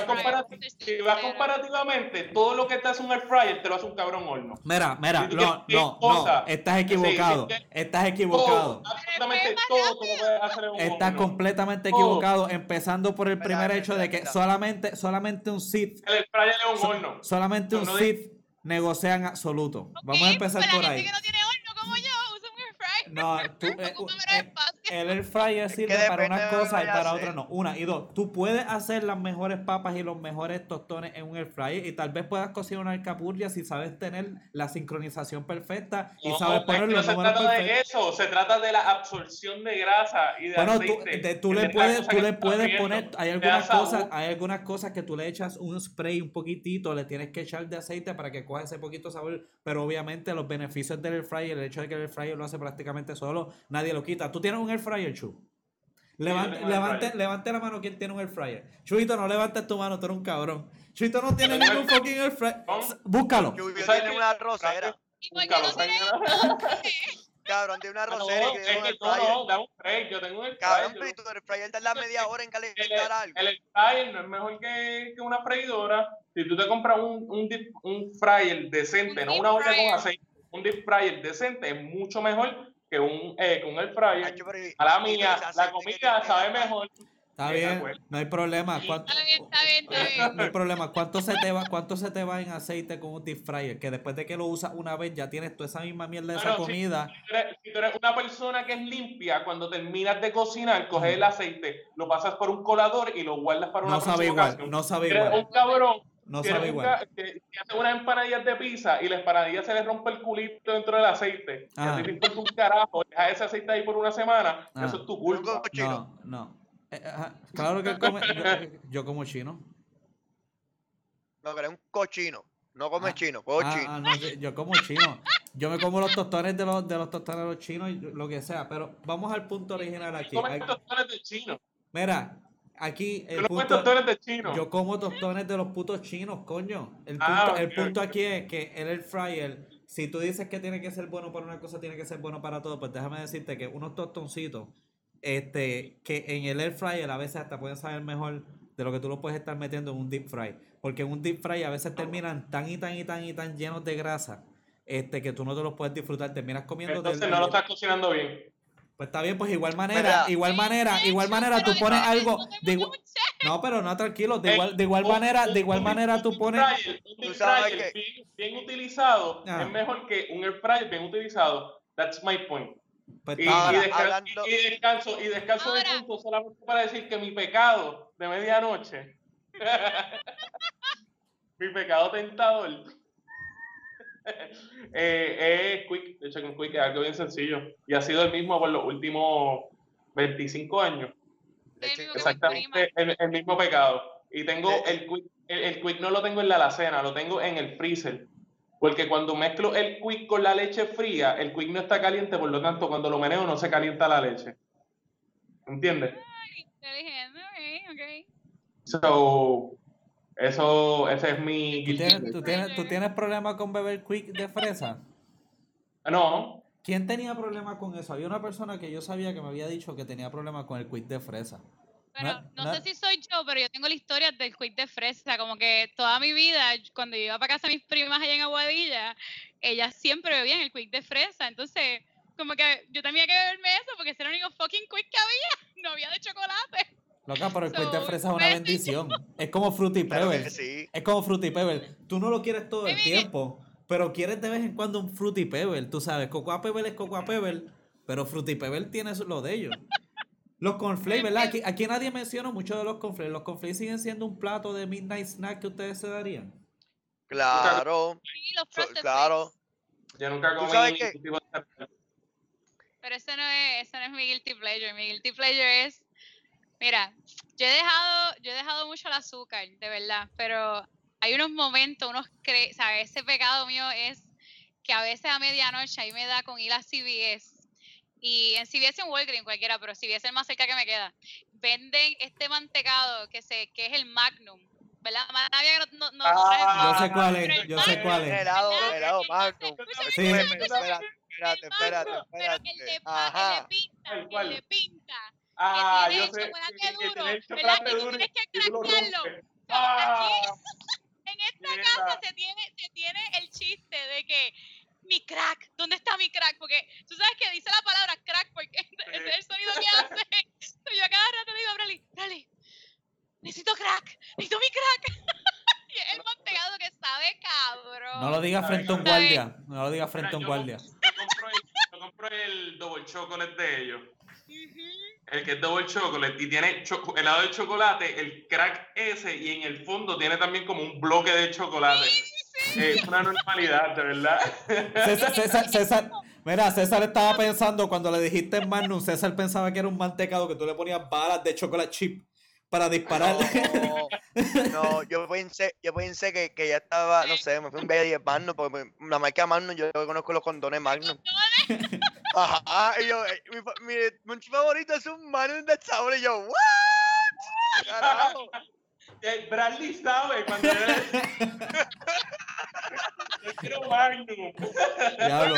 Si vas, comparativamente, todo lo que te hace un air fryer te lo hace un cabrón horno. Mira, mira, no, no, estás equivocado, estás equivocado. absolutamente todo lo puedes hacer en un Estás completamente equivocado, empezando por el primer hecho de que solamente, solamente un Sith, El es un so- horno. solamente un Sith negocia en absoluto. Vamos a empezar por la ahí. gente que no tiene horno como yo usa un air fryer. No, tú, eh, eh, el air fryer Es que sirve para unas cosas y para hacer. otras no. Una y dos, tú puedes hacer las mejores papas y los mejores tostones en un air fryer y tal vez puedas cocinar una alcapurria si sabes tener la sincronización perfecta y No, sabes es poner los no se números trata perfectos. de eso, se trata de la absorción de grasa y de Bueno, tú, aceite. de- tú le puedes, tú le puedes viendo. poner, hay algunas cosas, hay algunas cosas que tú le echas un spray un poquitito, le tienes que echar de aceite para que coja ese poquito sabor, pero obviamente los beneficios del air fryer, el hecho de que el air fryer lo hace prácticamente solo, nadie lo quita. ¿Tú tienes un air fryer, Chu? Levante, levante, fryer. levante la mano quien tiene un air fryer. Chuito, no levantes tu mano, tú eres un cabrón. Chuito no tiene ningún fucking air fryer. ¿Cómo? Búscalo. Yo ¿Tú sabes tiene una rosera, ¿Y por qué Búscalo, no cabrón, tiene una no, rosera y tiene un air no, fryer. no, da un break, yo tengo un air Cabrón, fryer, pero tu air fryer tarda media hora en calentar algo. el air fryer no es mejor que, que una freidora. Si tú te compras un, un, deep- un fryer decente, Un no una olla con aceite, un deep fryer decente es mucho mejor que un, eh, que un air fryer. Hacho, pero y- A la mía, la comida sabe mejor. Está bien, fue. no hay problema. ¿Cuánto- Está bien, está bien, está bien. No hay problema. ¿Cuánto se te va, cuánto se te va en aceite con un deep fryer? Que después de que lo usas una vez ya tienes toda esa misma mierda de esa comida. Si tú, eres, si tú eres una persona que es limpia, cuando terminas de cocinar, coges el aceite, lo pasas por un colador y lo guardas para una No sabe igual, ocasión. no sabe Si eres igual. un cabrón No sabe igual. que, que hace unas empanadillas de pizza y la empanadilla se le rompe el culito dentro del aceite, y Ah. a ti te importa un carajo, deja ese aceite ahí por una semana, Ah. eso es tu culpa. Chino. No, no. Eh, ajá, Claro que él come. Yo, yo como chino. No, que eres un cochino. No comes Ah, chino, Ah, cochino. ah, no, yo- yo como chino. Yo me como los tostones de los, de los tostones de los chinos y lo que sea. Pero vamos al punto original aquí. Comes tostones de chino. Mira, aquí el comes punto. tostones de chino. Yo como tostones de los putos chinos, coño. El punto, Ah, el punto aquí es que el air fryer, si tú dices que tiene que ser bueno para una cosa, tiene que ser bueno para todo, pues déjame decirte que unos tostoncitos, este, que en el air fryer a veces hasta pueden saber mejor de lo que tú lo puedes estar metiendo en un deep fry. Porque en un deep fry a veces terminan tan y tan y tan y tan llenos de grasa, este, que tú no te los puedes disfrutar, terminas comiendo Entonces no lo estás cocinando bien. Pues está bien, pues igual manera, igual manera, igual manera tú pones algo de igual, no, pero no, tranquilo, de igual, de igual manera, de igual manera tú pones, un sabes fryer bien, bien utilizado Ah. es mejor que un air fryer bien utilizado. That's my point. pues Y, Ahora, descanso, hablando- y descanso, y descanso de punto solamente para decir que mi pecado de medianoche, mi pecado tentador, eh, es Quick, de hecho con Quick es algo bien sencillo y ha sido el mismo por los últimos 25 años, exactamente el, el mismo pecado. Y tengo el Quick, el, el Quick no lo tengo en la alacena, lo tengo en el freezer. Porque cuando mezclo el quick con la leche fría, el quick no está caliente, por lo tanto, cuando lo meneo no se calienta la leche. ¿Entiendes? Inteligente, ok, ok. So, eso, ese es mi ¿Tú tienes, tú tienes, tú tienes problema con beber quick de fresa? No, ¿Quién tenía problema con eso? Había una persona que yo sabía que me había dicho que tenía problema con el quick de fresa. Bueno, No- no, no- sé si soy yo, pero yo tengo la historia del quick de fresa. Como que toda mi vida, cuando yo iba para casa de mis primas allá en Aguadilla, ellas siempre bebían el quick de fresa. Entonces, como que yo tenía que beberme eso porque ese era el único fucking quick que había. No había de chocolate. Loca, pero el quick de So, fresa es una bendición. Es como Fruity Claro sí. Es como Fruity Pebbles. Tú no lo quieres todo el tiempo. pero quieres de vez en cuando un Fruity Pebble, tú sabes, Cocoa Pebble es Cocoa Pebble, pero Fruity Pebble tiene lo de ellos. Los cornflakes, ¿verdad? Aquí, aquí nadie menciona mucho de los cornflakes. ¿Los cornflakes siguen siendo un plato de midnight snack que ustedes se darían? Claro, Sí, los so- claro. Yo nunca ¿Tú comí de- Pero ese no es, ese no es mi guilty pleasure. Mi guilty pleasure es, mira, yo he dejado, yo he dejado mucho el azúcar, de verdad, pero hay unos momentos, unos cre ¿sabes? Ese pecado mío es que a veces a medianoche ahí me da con ir a CVS. Y en CVS o en Walgreens cualquiera, pero CVS es el más cerca que me queda. Venden este mantecado que se, que es el Magnum. ¿Verdad? No, no, Ah, Yo sé cuál es, yo sé cuál es. Helado, helado Magnum. Sí. Espérate, espérate, espérate, pero el de, pinta, ¿Cuál, el de pinta, Ah, que yo tiene sé. que- que duro, tiene el ¿verdad? Que tú tienes que craquearlo. So, aquí, Ah, en esta casa se tiene, se tiene el chiste de que mi crack, ¿dónde está mi crack? Porque tú sabes que dice la palabra crack porque ese es el sonido que hace. Yo a cada rato le digo a Brali, Brali, necesito crack, necesito mi crack. y es el mantecado que sabe cabrón. No lo digas frente a un guardia. No lo digas frente a un guardia. Yo compro el, yo compro el double chocolate de ellos. Ujú. El que es double chocolate y tiene cho- helado de chocolate, el crack ese y en el fondo tiene también como un bloque de chocolate. Es una normalidad, de verdad. César, César, César, mira, César estaba pensando cuando le dijiste Magnum, César pensaba que era un mantecado que tú le ponías balas de chocolate chip para disparar. No, no, yo pensé, yo pensé que, que ya estaba, no sé, me fui un de Magnum, porque la marca Magnum, yo conozco los condones Magnum. Ajá, y yo, eh, mi, mi, mi favorito es un Magnum de sabor, y yo, ¿what? Carajo. Eh, Bradley sabe cuando yo Yo quiero Magnum. Diablo,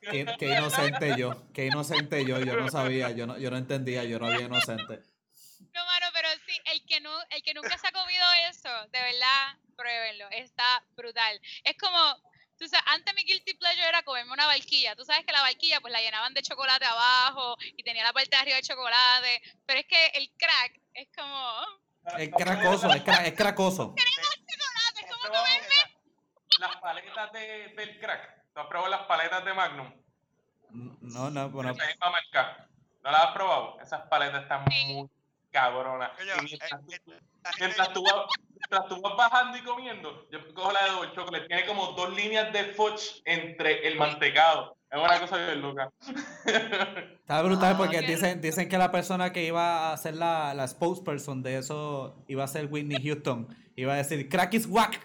qué, qué inocente yo, qué inocente yo, yo no sabía, yo no, yo no entendía, yo no había inocente. No, mano, pero sí, el que, no, el que nunca se ha comido eso, de verdad, pruébenlo, está brutal. Es como, tú sabes, antes mi guilty pleasure era comerme una barquilla. Tú sabes que la barquilla pues la llenaban de chocolate abajo y tenía la parte de arriba de chocolate, pero es que el crack es como, Es cracoso, es, cra- es cracoso. chocolate, es ¿Has como comerme. la- Las paletas de, del crack. ¿Tú has probado las paletas de Magnum? No, no, bueno, Esa misma marca. ¿No las has probado? Esas paletas están Sí. muy cabronas. Mientras, eh, eh, mientras tú vas, mientras tú vas bajando y comiendo, yo cojo la de double chocolate. Tiene como dos líneas de fudge entre el mantecado. Es una cosa bien loca. está brutal Ah, porque dicen, dicen que la persona que iba a ser la, la spokesperson de eso iba a ser Whitney Houston. Iba a decir, crack is whack.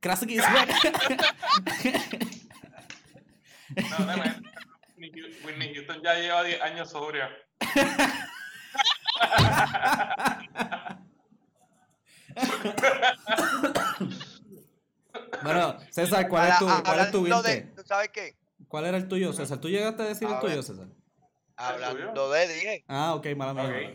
Crack is whack. No, no, no. Whitney Whitney Houston ya lleva 10 años sobria. Bueno, César, ¿cuál es tu, Habla- cuál es tu de- ¿Sabes qué? ¿Cuál era el tuyo, César? ¿Tú llegaste a decir el A tuyo. César? Hablando de, dije, Ah, ok, mala mía. Ok. mala.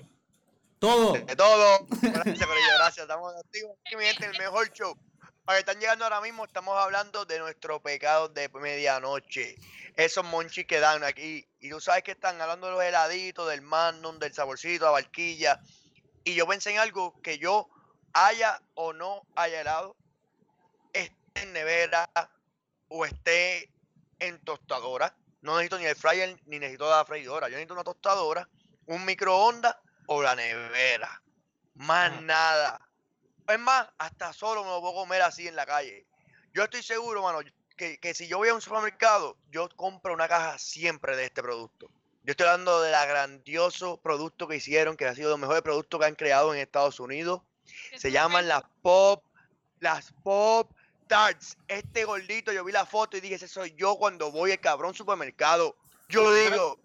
Todo. de todo. Gracias, Corillo, gracias. Estamos activos aquí, mi gente, el mejor show. Para que están llegando ahora mismo, estamos hablando de nuestro pecado de medianoche. Esos monchis que dan aquí. Y tú sabes que están hablando de los heladitos, del magnum, del saborcito, la barquilla. Y yo pensé en algo que yo haya o no haya helado, esté en nevera o esté en tostadora. No necesito ni el fryer ni necesito la freidora. Yo necesito una tostadora, un microondas o la nevera. Más nada. Es más, hasta solo me lo puedo comer así en la calle. Yo estoy seguro, mano, que, que si yo voy a un supermercado, yo compro una caja siempre de este producto. Yo estoy hablando de la grandioso producto que hicieron, que ha sido los mejores productos que han creado en Estados Unidos. Se llaman las Pop, las Pop Tarts. Este gordito, yo vi la foto y dije, ese soy yo cuando voy al cabrón supermercado. Yo digo,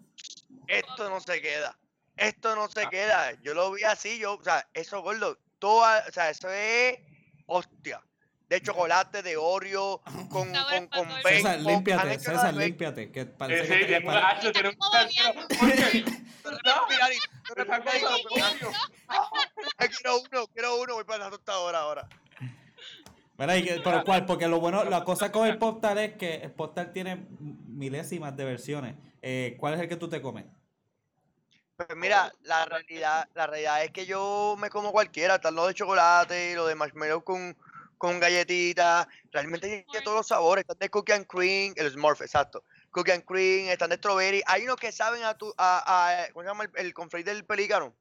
esto no se queda. Esto no se Ah. queda. Yo lo vi así, yo, o sea, eso gordo, toda, o sea, eso es hostia. De chocolate, de Oreo, con, con, con bacon. César, límpiate, César, límpiate. Quiero uno, quiero uno, voy para la tostadora ahora. Mira, y pero ¿cuál? Porque lo bueno, la cosa con el Popstar es que el Popstar tiene milésimas de versiones. Eh, ¿Cuál es el que tú te comes? Pues mira, la realidad, la realidad es que yo me como cualquiera, tal lo de chocolate, lo de marshmallow con, con galletitas, realmente tiene Smurf. todos los sabores, están de cookie and cream, el Smurf, exacto. Cookie and cream, están de strawberry, hay unos que saben a tu, a, a ¿cómo se llama el, el conflate del pelícano?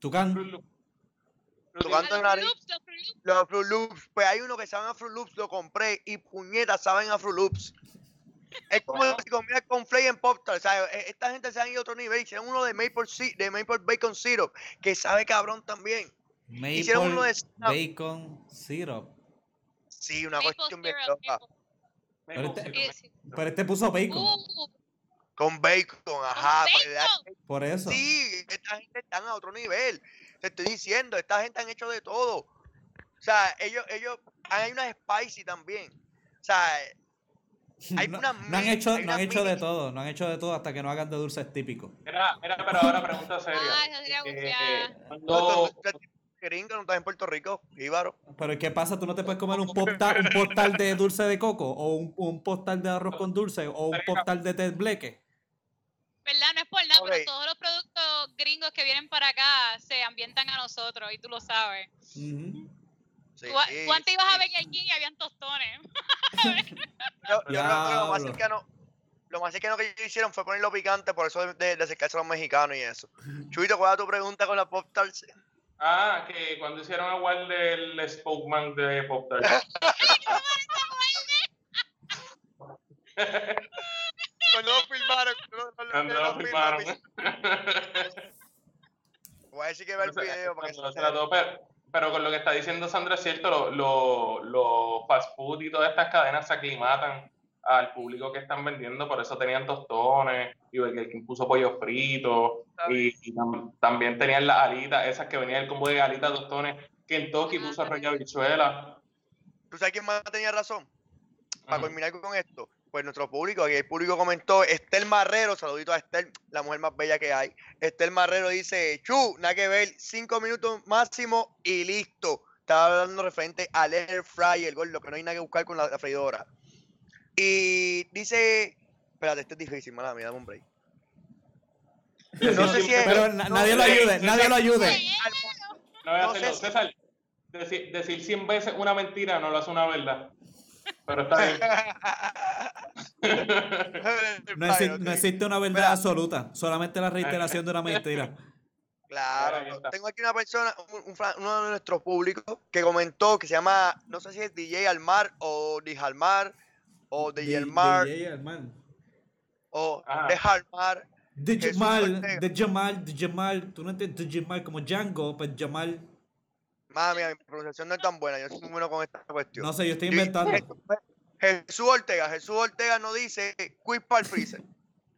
Tucán. Fruit Loop. Fruit Tu Loop. canto A de los nariz. Fruit Loops, los Fruit Loops. Los Fruit Loops, pues hay uno que saben a Fruit Loops, lo compré y puñetas saben a Fruit Loops. Es como Wow. si comieras con Flay en Pop Tart, ¿sabes? E- Esta gente se han ido a otro nivel, hicieron uno de Maple, Si- de Maple Bacon Syrup, que sabe cabrón también. Hicieron uno de Bacon Syrup. Sí, una Maple cuestión bien loca. Pero este- sí. Pero este puso bacon. Uh, Con bacon, ajá. bacon. Por eso. Sí, esta gente están a otro nivel. Te estoy diciendo, esta gente han hecho de todo. O sea, ellos, ellos, hay unas spicy también. O sea, hay no, una no han hecho, hay no han hecho de todo, no han hecho de todo hasta que no hagan de dulces típicos. Mira, mira, pero ahora pregunta seria. Ay, eso sería Eh, bufiar. no, cuando- no, no, gringo, no estás en Puerto Rico, Íbaro. Pero ¿qué pasa? ¿Tú no te puedes comer un postal, un postal de dulce de coco? ¿O un, un postal de arroz con dulce? ¿O un postal de té bleque? ¿Verdad? No es por nada, pero todos los productos gringos que vienen para acá se ambientan a nosotros y tú lo sabes. Sí, antes ibas a. Burger King y habían tostones. Yo, yo creo que lo más cercano, lo más cercano que ellos hicieron fue ponerlo picante, por eso de, de, acercarse a los mexicanos y eso. Chuito, ¿cuál es tu pregunta con la Pop Tarts? Ah, que cuando hicieron a Walt el Spokesman de Pop Tart. Cuando lo filmaron, cuando lo- Cuando lo lo filmaron. Voy a decir que ve el video para que se todo, pero, pero con lo que está diciendo Sandra es cierto, los lo, lo fast food y todas estas cadenas se aclimatan al público que están vendiendo, por eso tenían tostones y Burger King puso pollo frito y, y tam- también tenían las alitas, esas que venían el combo de alitas, tostones, Kentucky puso Ah, arroyo habichuela. ¿Tú sabes quién más tenía razón? Para culminar con esto, pues nuestro público, aquí el público comentó, Estel Marrero, saludito a Estel, la mujer más bella que hay. Estel Marrero dice, Chu, nada que ver, cinco minutos máximo y listo. Estaba hablando referente al air fryer, gordo, que no hay nada que buscar con la, la freidora. Y dice, espérate, este es difícil, mala mía, dame un break. No sé si es- Pero na- nadie lo ayude, nadie lo ayude. No voy a No sé hacerlo. si- César, decir, decir 100 veces una mentira no lo hace una verdad. Pero está bien. No, exi- Ok. no existe una verdad Mira. absoluta, solamente la reiteración de una mentira. Claro, Ahí está. tengo aquí una persona, un- un fra- uno de nuestros públicos, que comentó que se llama, no sé si es DJ Almar o Dijalmar o DJ Almar o Ajá. de Almar. De Jamal, de Jamal, de Jamal, tú no entiendes de Jamal como Django, pues Jamal, Mami, mi pronunciación no es tan buena, yo soy muy bueno con esta cuestión. no sé, yo estoy inventando. Jesús Ortega, Jesús Ortega no dice quick para el freezer.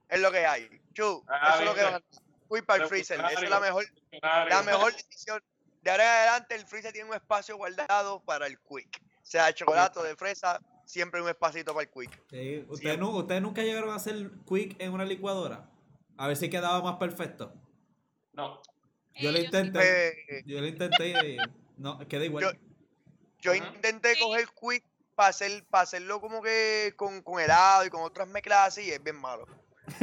es lo que hay. Chu, Ah, eso es lo que va. Quick para el freezer. Esa es la mejor, la mejor decisión. De ahora en adelante el freezer tiene un espacio guardado para el quick. Sea de chocolate o de fresa, siempre un espacito para el quick. Sí, ¿ustedes, nu- ¿Ustedes nunca llegaron a hacer quick en una licuadora? A ver si quedaba más perfecto. No. Yo lo Eh, intenté, Eh, yo lo intenté y no, queda igual. Yo intenté Sí. coger quick para hacer, para hacerlo como que con, con helado y con otras mezclas así y es bien malo.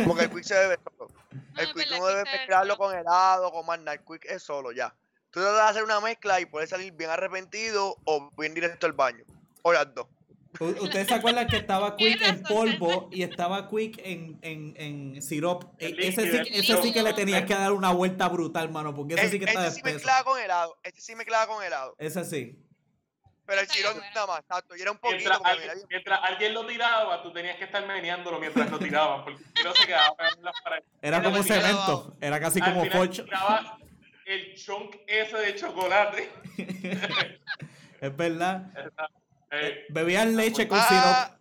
Porque el quick se bebe solo. No, El es quick no debe mezclarlo con helado, con más nada. El quick es solo ya. Tú tratas de hacer una mezcla y puedes salir bien arrepentido o bien directo al baño. O las dos. ¿Ustedes se acuerdan que estaba Quick en polvo y estaba Quick en, en, en sirop? E- Ese sí, ese sí que le tenías que dar una vuelta brutal, mano, porque ese sí que está este sí mezclaba con helado. Este sí mezclaba con helado. Ese sí. Pero el sirop bueno. nada más, exacto. Y era un poquito Mientras porque alguien, mira, bien- mientras alguien lo tiraba, tú tenías que estar meneándolo mientras lo tiraban, porque si no se quedaba en las paredes. Era como cemento. Era casi al como tiraba el chunk ese de chocolate. Es verdad. Eh, Bebían leche con Ah, sirop.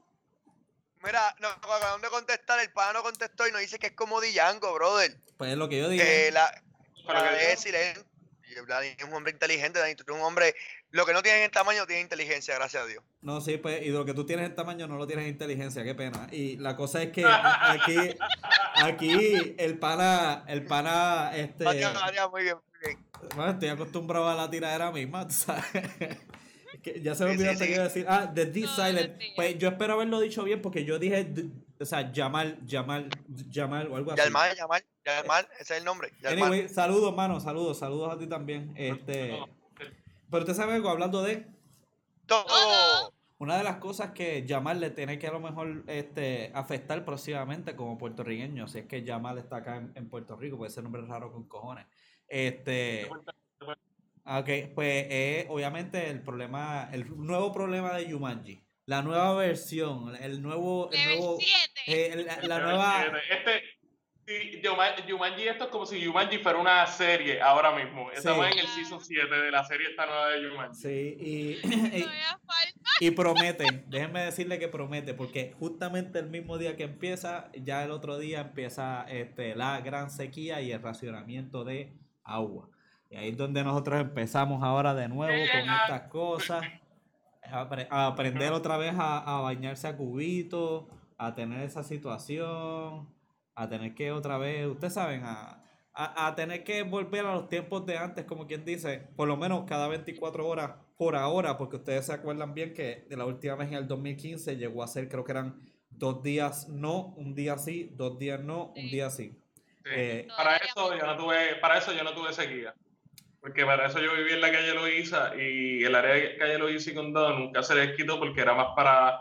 Mira, no, acaban de contestar, el pana no contestó y nos dice que es como Django, brother. Pues es lo que yo dije. Eh, la, que- de silencio. Dani es un hombre inteligente, Dani, tú eres un hombre, lo que no tiene en tamaño tiene inteligencia, gracias a Dios. No, sí, pues, y lo que tú tienes en tamaño no lo tienes en inteligencia, qué pena. Y la cosa es que aquí, aquí el pana, el pana, este, muy bien, muy bien. bueno, estoy acostumbrado a la tiradera misma, tú sabes. Que ya se me olvidó sí, hasta sí. que iba a decir, ah, The D No, Silent. Pues yo espero haberlo dicho bien porque yo dije, o sea, Yamal, Yamal, Yamal o algo así. Yalmar, Yalmar, Yalmar, ese es el nombre. Yalmar. Anyway, saludos, mano, saludos, saludos a ti también. Este, no, pero usted sabe algo, hablando de, todo. Una de las cosas que Yamal le tiene que a lo mejor este, afectar próximamente como puertorriqueño, si es que Yamal está acá en, en Puerto Rico, puede ser nombre raro con cojones. Este, ok, pues es obviamente el problema, el nuevo problema de Yumanji, la nueva versión, el nuevo, el Level nuevo, 7. eh, la, la nueva, Este, sí, Yuma- Jumanji, esto es como si Jumanji fuera una serie ahora mismo. Estamos Sí. en el season 7 de la serie esta nueva de Jumanji. sí, y, falta. Y promete, déjenme decirle que promete, porque justamente el mismo día que empieza, ya el otro día empieza este, la gran sequía y el racionamiento de agua. Y ahí es donde nosotros empezamos ahora de nuevo con estas cosas, a, apre- a aprender otra vez a, a bañarse a cubitos, a tener esa situación, a tener que otra vez, ustedes saben, a, a, a tener que volver a los tiempos de antes, como quien dice, por lo menos cada 24 horas por ahora, porque ustedes se acuerdan bien que de la última vez en el 2015 llegó a ser, creo que eran dos días no, un día sí, dos días no, un día sí. Sí. Eh, para eso yo no tuve, para eso yo no tuve. Porque para eso yo viví en la calle Loíza y el área de calle Loíza y Condado nunca se les quitó porque era más para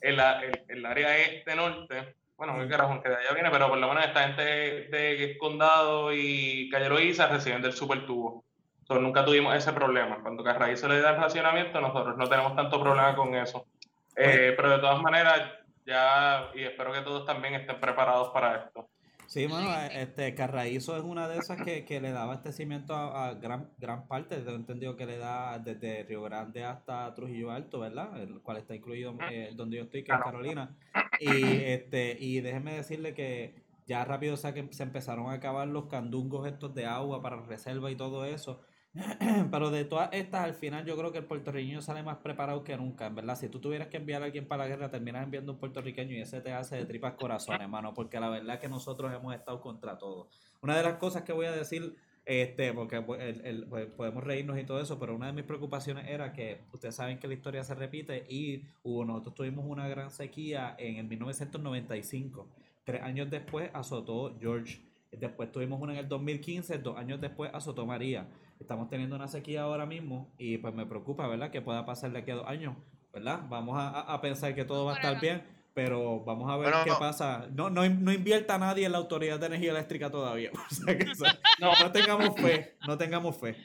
el, el, el área este norte. Bueno, muy carajo que de allá viene, pero por lo menos esta gente de, de Condado y calle Loíza reciben del supertubo. Entonces nunca tuvimos ese problema. Cuando Carraízo le da el racionamiento, nosotros no tenemos tanto problema con eso. Eh, pero de todas maneras, ya, y espero que todos también estén preparados para esto. Sí, bueno, este Carraízo es una de esas que, que le da abastecimiento a, a gran, gran parte, tengo entendido que le da desde Río Grande hasta Trujillo Alto, ¿verdad? El cual está incluido eh, donde yo estoy, que es. Carolina. Y este, y déjeme decirle que ya rápido o sea, que se empezaron a acabar los candungos estos de agua para reserva y todo eso. Pero de todas estas, al final yo creo que el puertorriqueño sale más preparado que nunca, en verdad. Si tú tuvieras que enviar a alguien para la guerra, terminas enviando un puertorriqueño y ese te hace de tripas corazón, hermano, porque la verdad es que nosotros hemos estado contra todo. Una de las cosas que voy a decir, este, porque pues, pues, podemos reírnos y todo eso, pero una de mis preocupaciones era que ustedes saben que la historia se repite y hubo, nosotros tuvimos una gran sequía en el 1995. Tres años después azotó George. Después tuvimos una en el 2015, dos años después azotó María. Estamos teniendo una sequía ahora mismo y pues me preocupa, ¿verdad? Que pueda pasar de aquí a dos años, ¿verdad? Vamos a, a- pensar que todo va a estar bien, pero vamos a ver Bueno, qué no. pasa. No, no, no invierta nadie en la Autoridad de Energía Eléctrica todavía. O sea, que eso- No, no tengamos fe, no tengamos fe.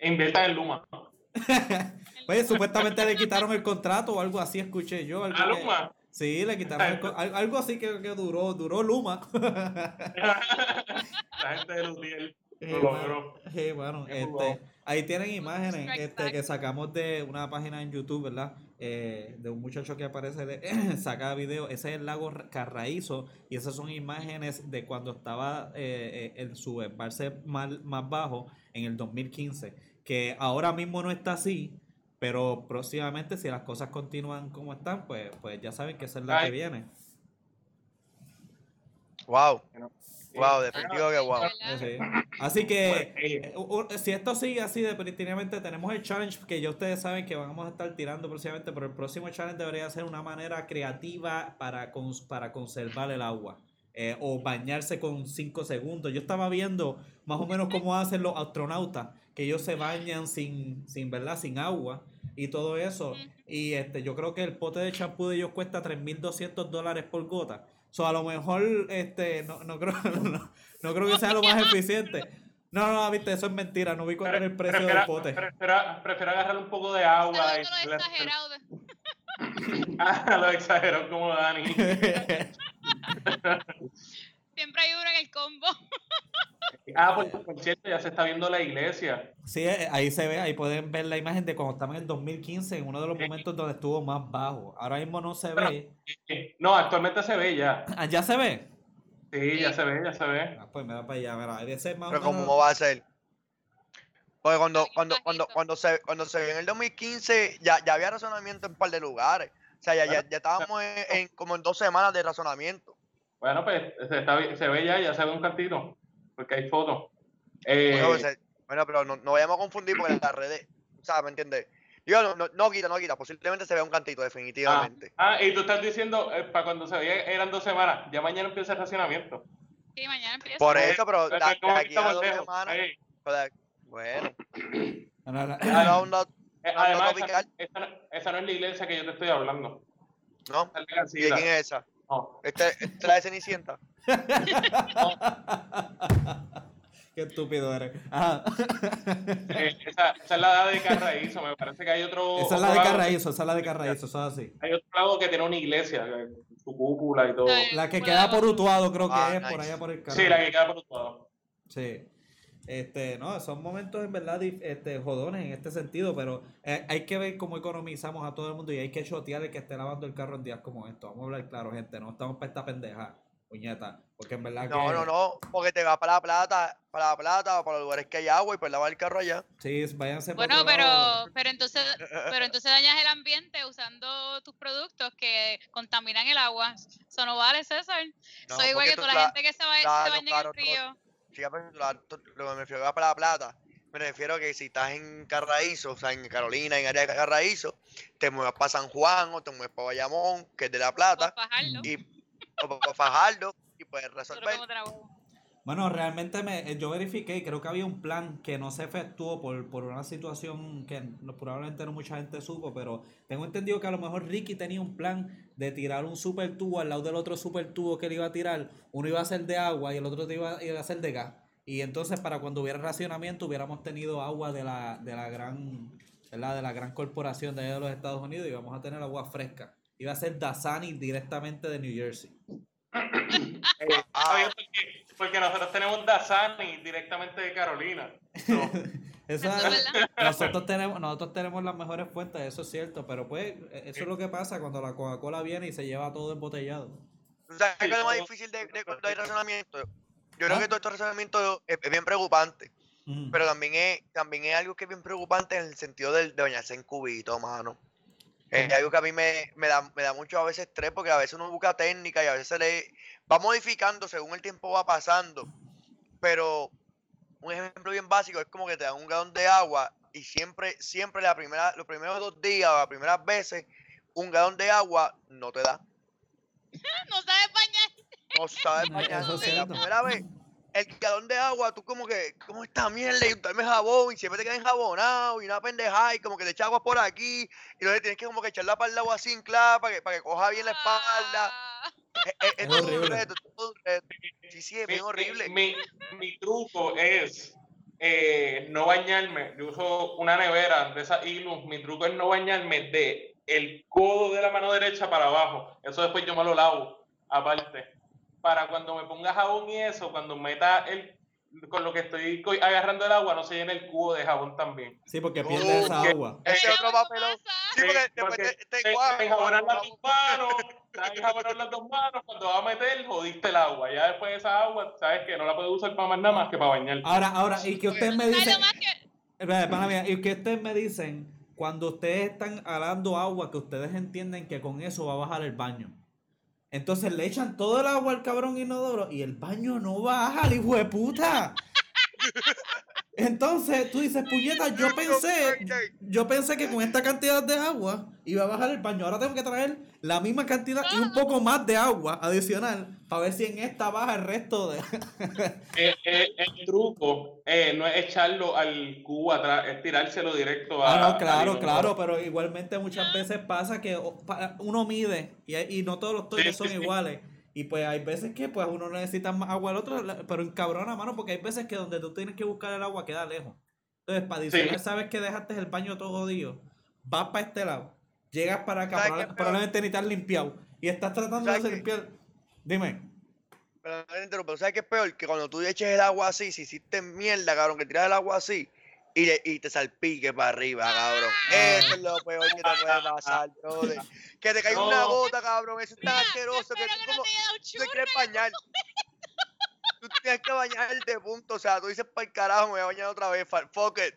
inviertan en Luma. Oye, supuestamente le quitaron el contrato o algo así, escuché yo. Algo ¿A que- Luma? Sí, le quitaron el algo así que, que duró, duró Luma. La gente de Lutiel Eh, lo bueno, logró. eh, bueno, este, ahí tienen imágenes este, que sacamos de una página en YouTube, ¿verdad? Eh, de un muchacho que aparece, de, saca video. Ese es el lago Ra- Carraízo y esas son imágenes de cuando estaba eh, eh, en su embalse más, más bajo en el 2015. Que ahora mismo no está así, pero próximamente, si las cosas continúan como están, pues, pues ya saben que esa es la que Ay. viene. Wow. Wow, definitivo que wow. Así que. Eh, Eh, si esto sigue así, definitivamente tenemos el challenge que ya ustedes saben que vamos a estar tirando próximamente, pero el próximo challenge debería ser una manera creativa para, cons- para conservar el agua. eh, o bañarse con 5 segundos. Yo estaba viendo más o menos cómo hacen los astronautas, que ellos se bañan sin, sin ¿verdad? Sin agua y todo eso. Y este, yo creo que el pote de champú de ellos cuesta 3.200 dólares por gota. So, a lo mejor este, no, no, creo, no, no creo que sea lo más eficiente. No, no, viste, eso es mentira. No vi cuál era el precio del pote. prefiero, prefiero agarrar un poco de agua y Saludos a lo exagerado de- Ah, lo exageró como Dani. Siempre hay uno en el combo. Ah, por, por cierto, ya se está viendo la iglesia. Sí, eh, ahí se ve, ahí pueden ver la imagen de cuando estaba en el 2015, en uno de los momentos donde estuvo más bajo. Ahora mismo no se ve. Eh, No, actualmente se ve ya. Ah, ¿Ya se ve? Sí, ya se ve, ya se ve. Ah, pues mira para allá, mira, debe ser más o Pero menos- ¿cómo va a ser? Porque cuando, cuando, cuando, cuando se cuando se vio en el 2015 ya, ya había razonamiento en un par de lugares. O sea, ya, ya, ya estábamos en, en como en dos semanas de razonamiento. Bueno, pues se, está se ve ya, ya se ve un cantito. Porque hay fotos. Eh, Bueno, pues, eh, bueno, pero no, no vayamos a confundir porque las redes, o sea, ¿me entiendes? Digo, no, no, no quita, no quita, posiblemente se vea un cantito, definitivamente. ah, y tú estás diciendo, eh, para cuando se veía eran dos semanas. Ya mañana empieza el racionamiento. Sí, mañana empieza. Por eso, pero de aquí a dos lejos. semanas, bueno, Además, esa, esa no, esa no es la iglesia que yo te estoy hablando. ¿No? ¿Y de quién es esa? No. ¿Esta, esta es la de Cenicienta? Qué estúpido eres. Ajá. Eh, esa, esa es la de Carraízo. Me parece que hay otro. Esa es la de lado- Carraízo, esa es la de Carraízo, eso es así. Hay otro lado que tiene una iglesia, eh, su cúpula y todo. La que queda por Utuado, creo que Ah, es, por allá por el canal. Sí, la que queda por otro lado. Sí. Este, no, son momentos en verdad este, jodones en este sentido, pero eh, hay que ver cómo economizamos a todo el mundo y hay que chotear el que esté lavando el carro en días como estos. Vamos a hablar claro, gente, no estamos para esta pendeja, puñeta, porque en verdad No, que... no, no, porque te vas para la plata, para la plata, para los lugares que hay agua y pues lavar el carro allá. Sí, váyanse Bueno, pero, lado. pero entonces, pero entonces dañas el ambiente usando tus productos que contaminan el agua. Eso no vale, César. No, Soy igual que tú, la la- gente que se, va, se baña claro, en el río. Lo que me refiero para la plata, me refiero a que si estás en Carraízo, o sea, en Carolina, en área de Carraízo, te muevas para San Juan o te mueves para Bayamón, que es de La Plata, y o para Fajardo, y puedes resolver. Bueno, realmente me, eh, yo verifiqué y creo que había un plan que no se efectuó por, por una situación que no- probablemente no mucha gente supo, pero tengo entendido que a lo mejor Ricky tenía un plan de tirar un super tubo al lado del otro super tubo que él iba a tirar. Uno iba a ser de agua y el otro iba, iba a ser de gas. Y entonces para cuando hubiera racionamiento hubiéramos tenido agua de la, de la gran, ¿verdad? De la gran corporación de allá de los Estados Unidos y vamos a tener agua fresca. Iba a ser Dasani directamente de New Jersey. Eh, Ah. Porque, nosotros tenemos Dasani directamente de Carolina. So, Eso Eso es- es verdad. nosotros tenemos, nosotros tenemos las mejores fuentes, eso es cierto, pero pues e- eso es lo que pasa cuando la Coca-Cola viene y se lleva todo embotellado. ¿Tú sabes qué es lo más difícil de, de cuando hay razonamiento? Yo creo ¿Ah? que todo este razonamiento es, es bien preocupante, Mm. pero también es, también es algo que es bien preocupante en el sentido del- de, bañarse en cubito, mano. Es algo que a mí me, me da, me da mucho a veces estrés porque a veces uno busca técnica y a veces se le va modificando según el tiempo va pasando. Pero un ejemplo bien básico es como que te dan un galón de agua y siempre, siempre la primera, los primeros dos días o las primeras veces, un galón de agua no te da. No sabes bañar. No sabes es La primera vez, el galón de agua, tú como que, ¿cómo está mierda? Y untarme jabón y siempre te queda enjabonado y una pendeja y como que te echa agua por aquí y luego tienes que como que echarla para el agua sin clava para que, para que coja bien la espalda. Ah, Es, es- es todo un horrible. reto, es todo un reto. Sí, sí, es mi, bien horrible. mi, mi truco es eh, no bañarme. Yo uso una nevera de esas Ilus. Mi truco es no bañarme de el codo de la mano derecha para abajo. Eso después yo me lo lavo aparte. Para cuando me ponga jabón y eso, cuando meta el con lo que estoy agarrando el agua, no se llene el cubo de jabón también. Sí, porque pierde esa que- agua. Ese otro papelón. Sí, porque te, te las dos manos, te enjabonar las dos manos, cuando vas a meter, jodiste el agua. Ya después de esa agua, sabes que no la puedes usar para más nada más que para bañar. Ahora, ahora, y que ustedes me ¿Sabes dicen, y que ustedes me dicen, cuando ustedes están alando agua, que ustedes entienden que con eso va a bajar el baño. Entonces le echan todo el agua al cabrón inodoro y el baño no baja, el hijo de puta. Entonces tú dices, puñeta, yo pensé, yo pensé que con esta cantidad de agua iba a bajar el baño. Ahora tengo que traer la misma cantidad y un poco más de agua adicional para ver si en esta baja el resto de. Eh, eh, el truco eh, no es echarlo al cubo atrás, es tirárselo directo a. Ah, no, claro, claro, pero igualmente muchas veces pasa que uno mide y, hay- y no todos los toiles Sí, son sí, sí. iguales. Y pues hay veces que pues uno necesita más agua al otro, pero encabrona, mano, porque hay veces que donde tú tienes que buscar el agua queda lejos. Entonces, para Sí. sabes que dejaste el baño todo jodido, vas para este lado, llegas para acá, probablemente ni has limpiado y estás tratando de ¿Sabes qué? limpiar. Dime. Pero, interrumpo, ¿sabes qué es peor? Que cuando tú eches el agua así, si hiciste mierda, cabrón, que tiras el agua así y, le- y te salpique para arriba, cabrón. Eso es lo peor que te puede pasar, brother. Que te caiga una gota, cabrón. Eso es tan Mira, asqueroso que tú como tú te quieres bañar. Tú tienes que bañarte, punto. O sea, tú dices para el carajo, me voy a bañar otra vez. Fuck it.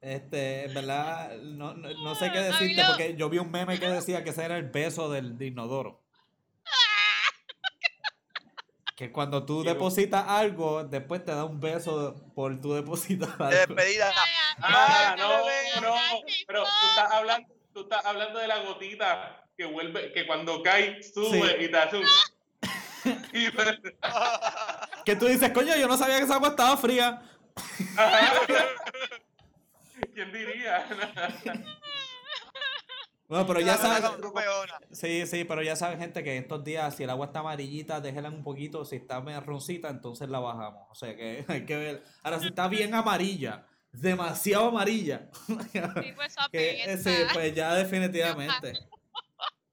Este, en verdad, no, no, no sé qué decirte porque yo vi un meme que decía que ese era el beso del de inodoro. Que cuando tú depositas algo, después te da un beso por tu depositar De algo. despedida. Ah, no, no, pero tú estás hablando, tú estás hablando de la gotita que vuelve, que cuando cae sube Sí. y te hace Que tú dices, coño, yo no sabía que esa agua estaba fría. ¿Quién diría? Bueno, pero ya campeona. Sí, sí, pero ya saben, gente, que estos días, si el agua está amarillita, déjela un poquito. Si está marroncita, entonces la bajamos. O sea que hay que ver. Ahora, si está bien amarilla, demasiado amarilla, Sí, pues, que sí, pues ya definitivamente.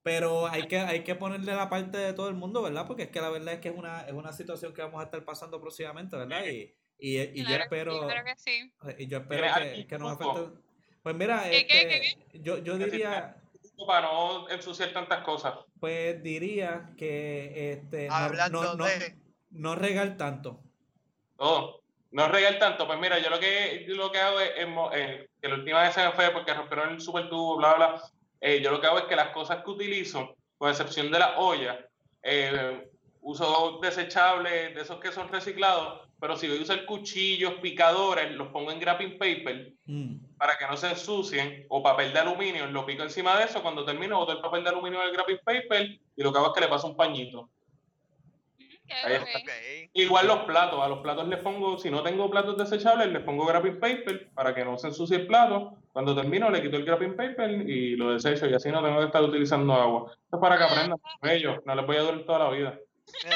Pero hay que, hay que ponerle la parte de todo el mundo, ¿verdad? Porque es que la verdad es que es una, es una situación que vamos a estar pasando próximamente, ¿verdad? Y, y, y yo sí, espero, claro que sí. y yo espero ¿Tienes que, que nos afecte. Pues mira, ¿Qué, qué, qué, este, yo, yo diría, Para no ensuciar tantas cosas. pues diría que este no, Hablando no, no, de. no regar tanto. Todo. No regar tanto. Pues mira, yo lo que, lo que hago es, eh, que la última vez se me fue porque rompieron el super tubo, bla, bla. eh, yo lo que hago es que las cosas que utilizo, con excepción de la olla, eh, uso desechables, de esos que son reciclados, pero si voy a usar cuchillos, picadores, los pongo en wrapping paper Mm. para que no se ensucien, o papel de aluminio, lo pico encima de eso, cuando termino boto el papel de aluminio del wrapping paper y lo que hago es que le paso un pañito. Ok, Ahí ok. está. Ok. Igual los platos, a los platos les pongo, si no tengo platos desechables, les pongo wrapping paper para que no se ensucie el plato. Cuando termino, le quito el wrapping paper y lo desecho y así no tengo que estar utilizando agua. Esto es para que aprendan con ellos, no les voy a durar toda la vida. Eh,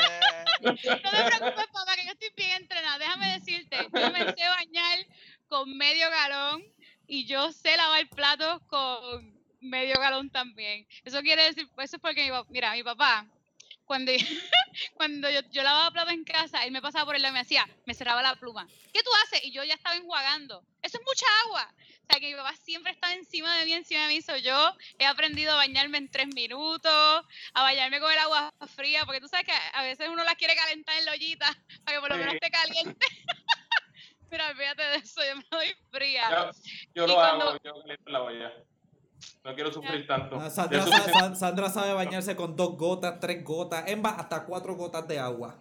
No te preocupes, papá, estoy bien entrenada. Déjame decirte, yo me sé bañar con medio galón y yo sé lavar platos con medio galón también. Eso quiere decir, eso es porque mi papá, mira, mi papá, cuando, cuando yo, yo lavaba platos en casa, él me pasaba por el lado y me hacía, me cerraba la pluma. ¿Qué tú haces? Y yo ya estaba enjuagando. Eso es mucha agua. O sea, que mi papá siempre estaba encima de mí, encima de mí. So, yo he aprendido a bañarme en tres minutos, a bañarme con el agua fría, porque tú sabes que a veces uno las quiere calentar en la ollita para que por lo menos Sí. esté caliente. Mira, fíjate de eso, yo me doy fría. Yo, yo Y lo cuando- hago, yo caliento la olla. No quiero sufrir tanto. Ah, Sandra, Sandra sabe bañarse con dos gotas, tres gotas, en hasta cuatro gotas de agua.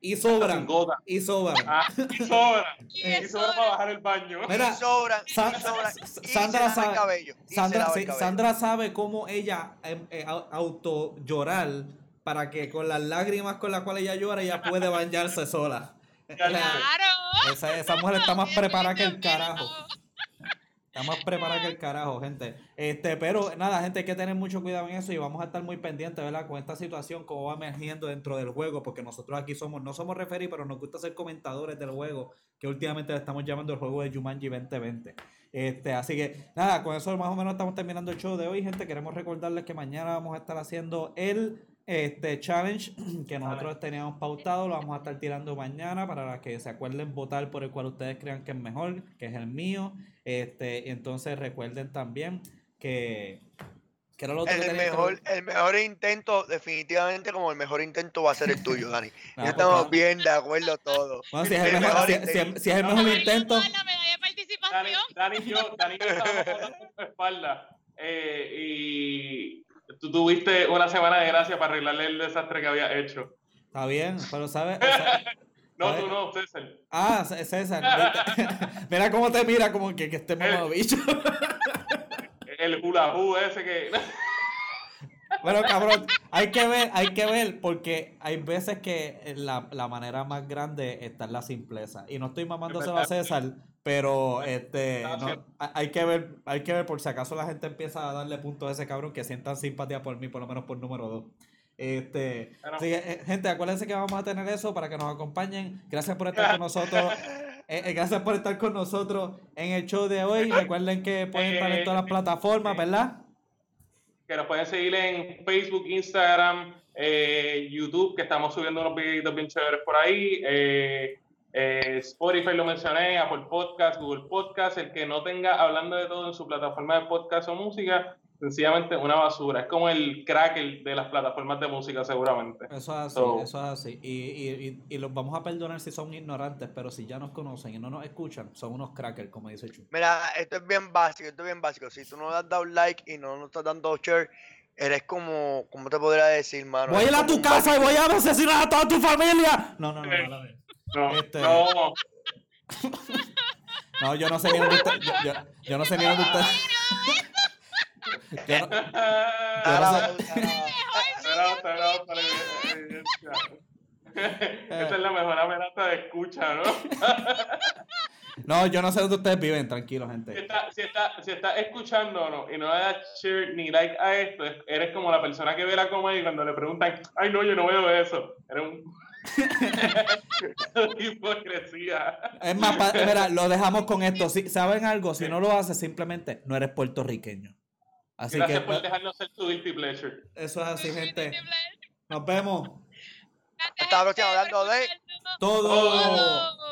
Y sobran, y sobran. Ah, y sobra. Y Y eso sobra para bajar el baño. Mira, y sobran, y sobran. Y Sandra sabe- el cabello. Sandra, sí. Sandra sabe cómo ella eh, eh, au- auto llorar para que con las lágrimas con las cuales ella llora ella puede bañarse sola. Claro. Esa, esa mujer está más preparada que el carajo. Está más preparada que el carajo, gente. Este, pero nada, gente, hay que tener mucho cuidado en eso y vamos a estar muy pendientes, ¿verdad? Con esta situación, cómo va emergiendo dentro del juego, porque nosotros aquí somos, no somos referí, pero nos gusta ser comentadores del juego, que últimamente le estamos llamando el juego de Jumanji 2020. Este, así que nada, con eso más o menos estamos terminando el show de hoy, gente. Queremos recordarles que mañana vamos a estar haciendo el este challenge que nosotros teníamos pautado, lo vamos a estar tirando mañana para que se acuerden votar por el cual ustedes crean que es mejor, que es el mío. Este, entonces recuerden también que que era lo otro que El que- mejor, el mejor intento, definitivamente como el mejor intento va a ser el tuyo, Dani. Ya estamos bien de acuerdo todos. Bueno, si es el mejor, si- intento. si- si es el mejor intento, no, la medalla de Dani, participación. Dani yo, Dani yo tu espalda. eh, y tú tuviste una semana de gracia para arreglarle el desastre que había hecho. está bien, pero sabes, o sea, No, tú no, César. ah, César, mira cómo te mira como que, que este mamado bicho. El hula hoop ese que. Bueno, cabrón, hay que ver, hay que ver, porque hay veces que la, la manera más grande está en la simpleza. Y no estoy mamándoselo a César, pero este no, hay- que ver, hay que ver por si acaso la gente empieza a darle puntos a ese cabrón que sientan simpatía por mí, por lo menos por número dos. Este, eh, gente, acuérdense que vamos a tener eso para que nos acompañen. Gracias por estar con nosotros. Eh, eh, gracias por estar con nosotros en el show de hoy. Recuerden que pueden estar en todas las plataformas, ¿verdad? que nos pueden seguir en Facebook, Instagram, eh, YouTube, que estamos subiendo unos videitos bien chéveres por ahí. eh, eh, Spotify lo mencioné, Apple Podcast, Google Podcast. El que no tenga hablando de todo en su plataforma de podcast o música, sencillamente una basura. Es como el cracker de las plataformas de música, seguramente. Eso es así, So- eso es así. Y, y, y, y los vamos a perdonar si son ignorantes, pero si ya nos conocen y no nos escuchan, son unos crackers, como dice Chu. Mira, esto es bien básico, esto es bien básico. Si tú no le has dado like y no nos estás dando share, eres como, ¿cómo te podría decir, mano? Voy a ir a tu casa y voy a asesinar a toda tu familia. No, no, no, no, no. No, Este- no, No, yo no sé ni dónde usted, yo, yo, yo no sé ni dónde usted. Yo no- evidencia. Esta es la mejor amenaza de escucha, ¿no? No, yo no sé dónde ustedes viven, tranquilo, Si gente. estás si está, si está escuchándonos y no le das share ni like a esto, es- eres como la persona que ve la comedia y cuando le preguntan, ay no, yo no veo eso. Eres un... hipocresía. Es más, pa- mira, lo dejamos con esto. Si, ¿Saben algo? Si no lo haces, simplemente no eres puertorriqueño. Así Gracias que por dejarnos ser tu guilty pleasure. eso es así, gente. Nos vemos. Gracias, Hasta la próxima, gente, por hablando de-. Todo. Todo.